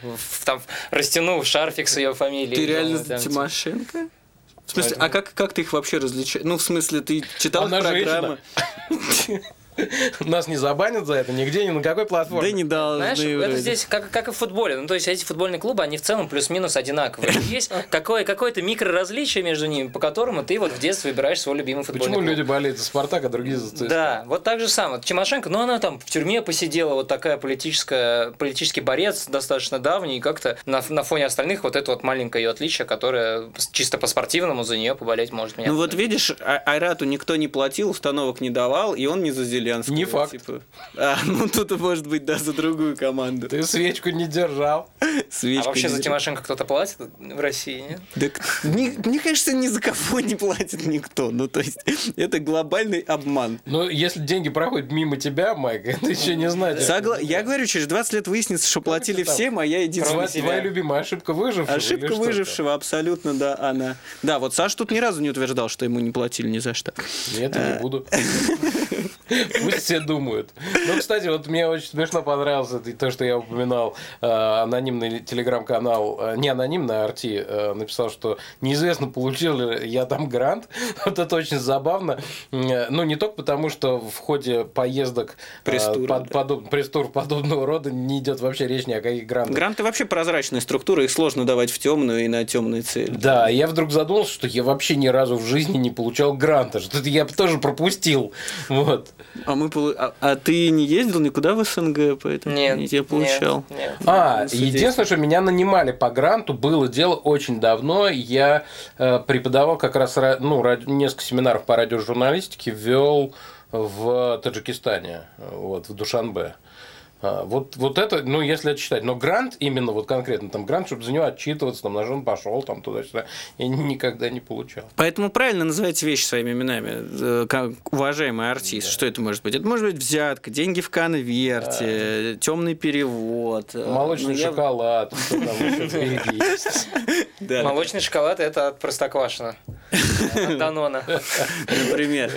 Speaker 2: Там растяну шарфик с ее фамилией.
Speaker 1: Ты реально за Тимошенко? В смысле, а как, как ты их вообще различаешь? Ну, в смысле, ты читал Она программы? [laughs]
Speaker 3: Нас не забанят за это нигде, ни на какой платформе.
Speaker 1: Да не должны.
Speaker 2: Знаешь, это
Speaker 1: вроде.
Speaker 2: здесь как, как и в футболе. Ну, то есть эти футбольные клубы, они в целом плюс-минус одинаковые. [laughs] Есть какое, какое-то микроразличие между ними, по которому ты вот в детстве выбираешь свой любимый футбольный
Speaker 3: Почему
Speaker 2: клуб.
Speaker 3: люди болеют за Спартак, а другие за ЦСКА?
Speaker 2: Да, вот так же самое. Тимошенко, ну она там в тюрьме посидела, вот такая политическая, политический борец достаточно давний, и как-то на, на фоне остальных вот это вот маленькое ее отличие, которое чисто по-спортивному за нее поболеть может меня.
Speaker 1: Ну вот видишь, А- Айрату никто не платил, установок не давал, и он не за Зеленского.
Speaker 3: Не факт.
Speaker 1: типа. А, ну тут может быть, да, за другую команду.
Speaker 3: Ты свечку не держал.
Speaker 1: Свечка
Speaker 2: А вообще за Тимошенко кто-то платит в России, нет?
Speaker 1: Да мне, мне кажется, ни за кого не платит никто. Ну, то есть, это глобальный обман.
Speaker 3: Ну, если деньги проходят мимо тебя, Майк, [laughs] это еще не значит.
Speaker 1: Согла- Я говорю, через 20 лет выяснится, что платили
Speaker 3: это там?
Speaker 1: всем, а я единственный.
Speaker 3: Твоя, твоя любимая ошибка выжившего?
Speaker 1: Ошибка выжившего, абсолютно, да, она. Да, вот Саша тут ни разу не утверждал, что ему не платили ни за что.
Speaker 3: Нет, я не буду. [laughs] Пусть все думают. Ну, кстати, вот мне очень смешно понравилось это, то, что я упоминал. э, Анонимный телеграм-канал, э, не анонимный, а Арти, э, написал, что неизвестно, получил ли я там грант. [laughs] Вот это очень забавно. Ну, не только потому, что в ходе поездок
Speaker 1: Пресс-тура,
Speaker 3: под-
Speaker 1: да.
Speaker 3: подоб- пресс-тур подобного рода не идет вообще речь ни о каких грантах.
Speaker 1: Гранты вообще прозрачная структура, их сложно давать в темную и на темные цели.
Speaker 3: Да, я вдруг задумался, что я вообще ни разу в жизни не получал гранта, что это я тоже пропустил. Вот.
Speaker 1: А мы полу- а, а ты не ездил никуда в СНГ, поэтому
Speaker 2: Нет.
Speaker 1: не тебя получал.
Speaker 2: Нет, нет.
Speaker 3: А, единственное, что меня нанимали по гранту, было дело очень давно. Я э, преподавал как раз ра- ну, ради- несколько семинаров по радиожурналистике, вел в Таджикистане, вот, в Душанбе. А, Вот, вот это, ну, если это читать. Но грант, именно вот конкретно там грант, чтобы за него отчитываться, там, он пошел, там, туда-сюда, я никогда не получал.
Speaker 1: Поэтому правильно называйте вещи своими именами. Э, Как уважаемый артист. Что это может быть? Это может быть взятка, деньги в конверте, темный перевод. э,
Speaker 3: Молочный
Speaker 1: ну, я-
Speaker 3: шоколад. [laughs]
Speaker 1: Да,
Speaker 2: Молочный шоколад это от Простоквашино. От Данона. [laughs]
Speaker 1: например.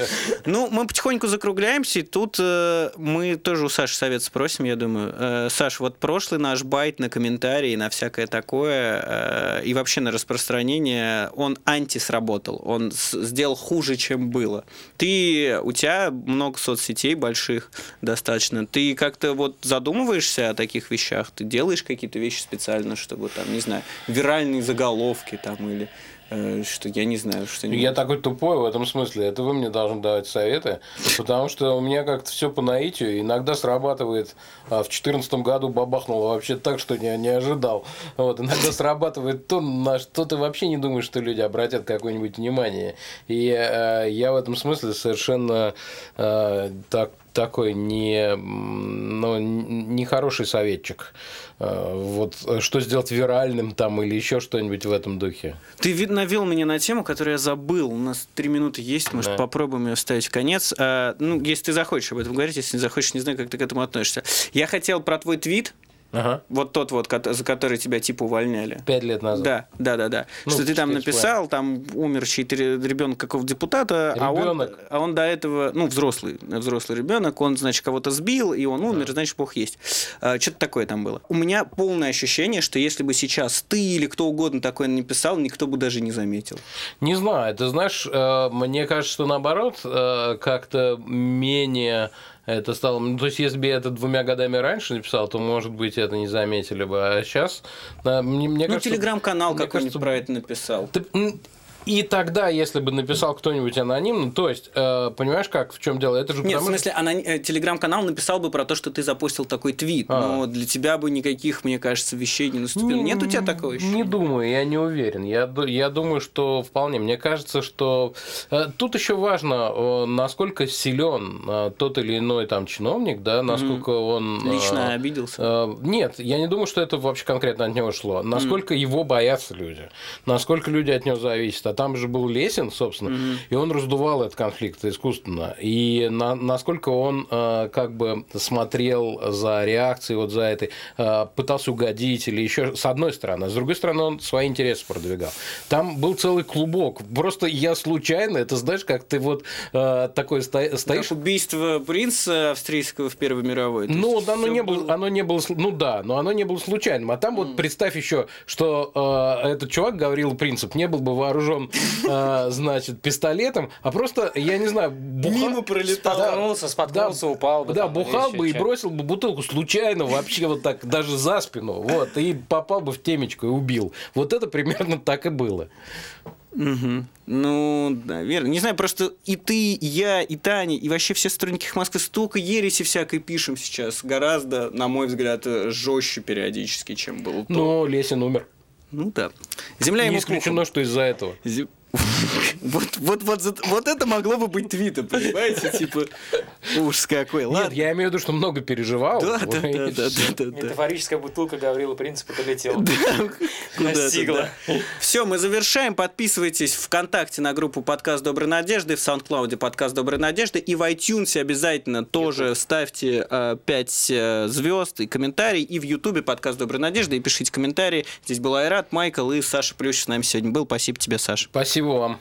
Speaker 1: Ну, мы потихоньку закругляемся, и тут э, мы тоже у Саши совет спросим, я думаю. Э, Саш, вот прошлый наш байт на комментарии, на всякое такое, э, и вообще на распространение, он анти сработал, он сделал хуже, чем было. Ты, у тебя много соцсетей больших достаточно, ты как-то вот задумываешься о таких вещах, ты делаешь какие-то вещи специально, чтобы там, не знаю, виральные заголовки там или что я не знаю, что
Speaker 3: Я такой тупой в этом смысле. Это вы мне должны давать советы. Потому что у меня как-то все по наитию. Иногда срабатывает. а, В 2014 году бабахнуло вообще так, что не, не ожидал. Вот. Иногда срабатывает то, на что ты вообще не думаешь, что люди обратят какое-нибудь внимание. И э, я в этом смысле совершенно э, так, такой не, ну, не хороший советчик. Э, Вот что сделать виральным там или еще что-нибудь в этом духе.
Speaker 1: Ты навел меня на тему, которую я забыл. У нас три минуты есть, может,
Speaker 3: Да.
Speaker 1: попробуем ее вставить в конец. А, ну, если ты захочешь об этом говорить, если не захочешь, не знаю, как ты к этому относишься. Я хотел про твой твит,
Speaker 3: Ага.
Speaker 1: вот тот вот, за который тебя типа увольняли.
Speaker 3: Пять лет назад.
Speaker 1: Да, да, да, да.
Speaker 3: Ну,
Speaker 1: что ты там написал, там умер чей-то ребенок какого-то депутата, а он, а он до этого, ну, взрослый, взрослый ребенок, он, значит, кого-то сбил, и он умер, значит, Бог есть. А, Что-то такое там было. У меня полное ощущение, что если бы сейчас ты или кто угодно такое написал, никто бы даже не заметил.
Speaker 3: Не знаю, ты знаешь, э, мне кажется, что наоборот, э, как-то менее это стало... Ну, то есть, если бы я это двумя годами раньше написал, то, может быть, это не заметили бы. А сейчас... да, мне, мне
Speaker 1: Ну, телеграм-канал какой-нибудь
Speaker 3: кажется,
Speaker 1: про это написал.
Speaker 3: Ты- И тогда, если бы написал кто-нибудь анонимно, то есть, э, понимаешь, как, в чем дело? Это же
Speaker 1: Нет, в
Speaker 3: потому,
Speaker 1: смысле, она, э, телеграм-канал написал бы про то, что ты запустил такой твит,
Speaker 3: А.
Speaker 1: но для тебя бы никаких, мне кажется, вещей не наступило.
Speaker 3: Не-
Speaker 1: Нет у тебя такого еще?
Speaker 3: Не думаю, я не уверен. Я, я думаю, что вполне. Мне кажется, что э, тут еще важно, э, насколько силен э, тот или иной там чиновник, да, насколько он э,
Speaker 1: Лично обиделся.
Speaker 3: э, Нет, я не думаю, что это вообще конкретно от него шло. Насколько его боятся люди, насколько люди от него зависят. А там же был Лесин, собственно, и он раздувал этот конфликт искусственно. И на- насколько он э, как бы смотрел за реакцией вот за этой, э, пытался угодить или еще с одной стороны, а с другой стороны он свои интересы продвигал. Там был целый клубок. Просто я случайно, это знаешь, как ты вот э, такой сто- стоишь
Speaker 1: Как убийство принца австрийского в Первой мировой.
Speaker 3: Ну, оно не было, оно не было, ну да, но оно не было случайным. А там вот представь еще, что э, этот чувак, Гаврил Принцип, не был бы вооружен он, э, значит, пистолетом, а просто, я не знаю, буха...
Speaker 1: Мимо пролетал.
Speaker 2: Споткнулся, споткнулся, упал бы.
Speaker 3: Да,
Speaker 2: там,
Speaker 3: бухал бы и бросил бы бутылку случайно вообще вот так, даже за спину, вот, и попал бы в темечку и убил. Вот это примерно так и было.
Speaker 1: Мгм. Ну, наверное. Не знаю, просто и ты, и я, и Таня, и вообще все сотрудники Москвы столько ереси всякой пишем сейчас. Гораздо, на мой взгляд, жестче периодически, чем было. то.
Speaker 3: Но Лесин умер.
Speaker 1: Ну да. Земля
Speaker 3: Не
Speaker 1: ему
Speaker 3: исключено, что из-за этого.
Speaker 1: Вот, вот, вот, вот это могло бы быть твитом, понимаете? Типа, ужас какой.
Speaker 3: Нет,
Speaker 1: Ладно.
Speaker 3: я имею в виду, что много переживал.
Speaker 1: Да, да, да, да, да.
Speaker 2: Метафорическая бутылка Гаврила Принципа долетела. Настигла.
Speaker 1: Все, мы завершаем. Подписывайтесь в ВКонтакте на группу подкаст Доброй Надежды, в SoundCloud подкаст Доброй Надежды и в iTunes обязательно тоже ставьте 5 звезд и комментарий. И в Ютубе подкаст Доброй Надежды и пишите комментарии. Здесь был Айрат, Майкл и Саша Плющ с нами сегодня был. Спасибо тебе, Саша.
Speaker 3: Спасибо вам.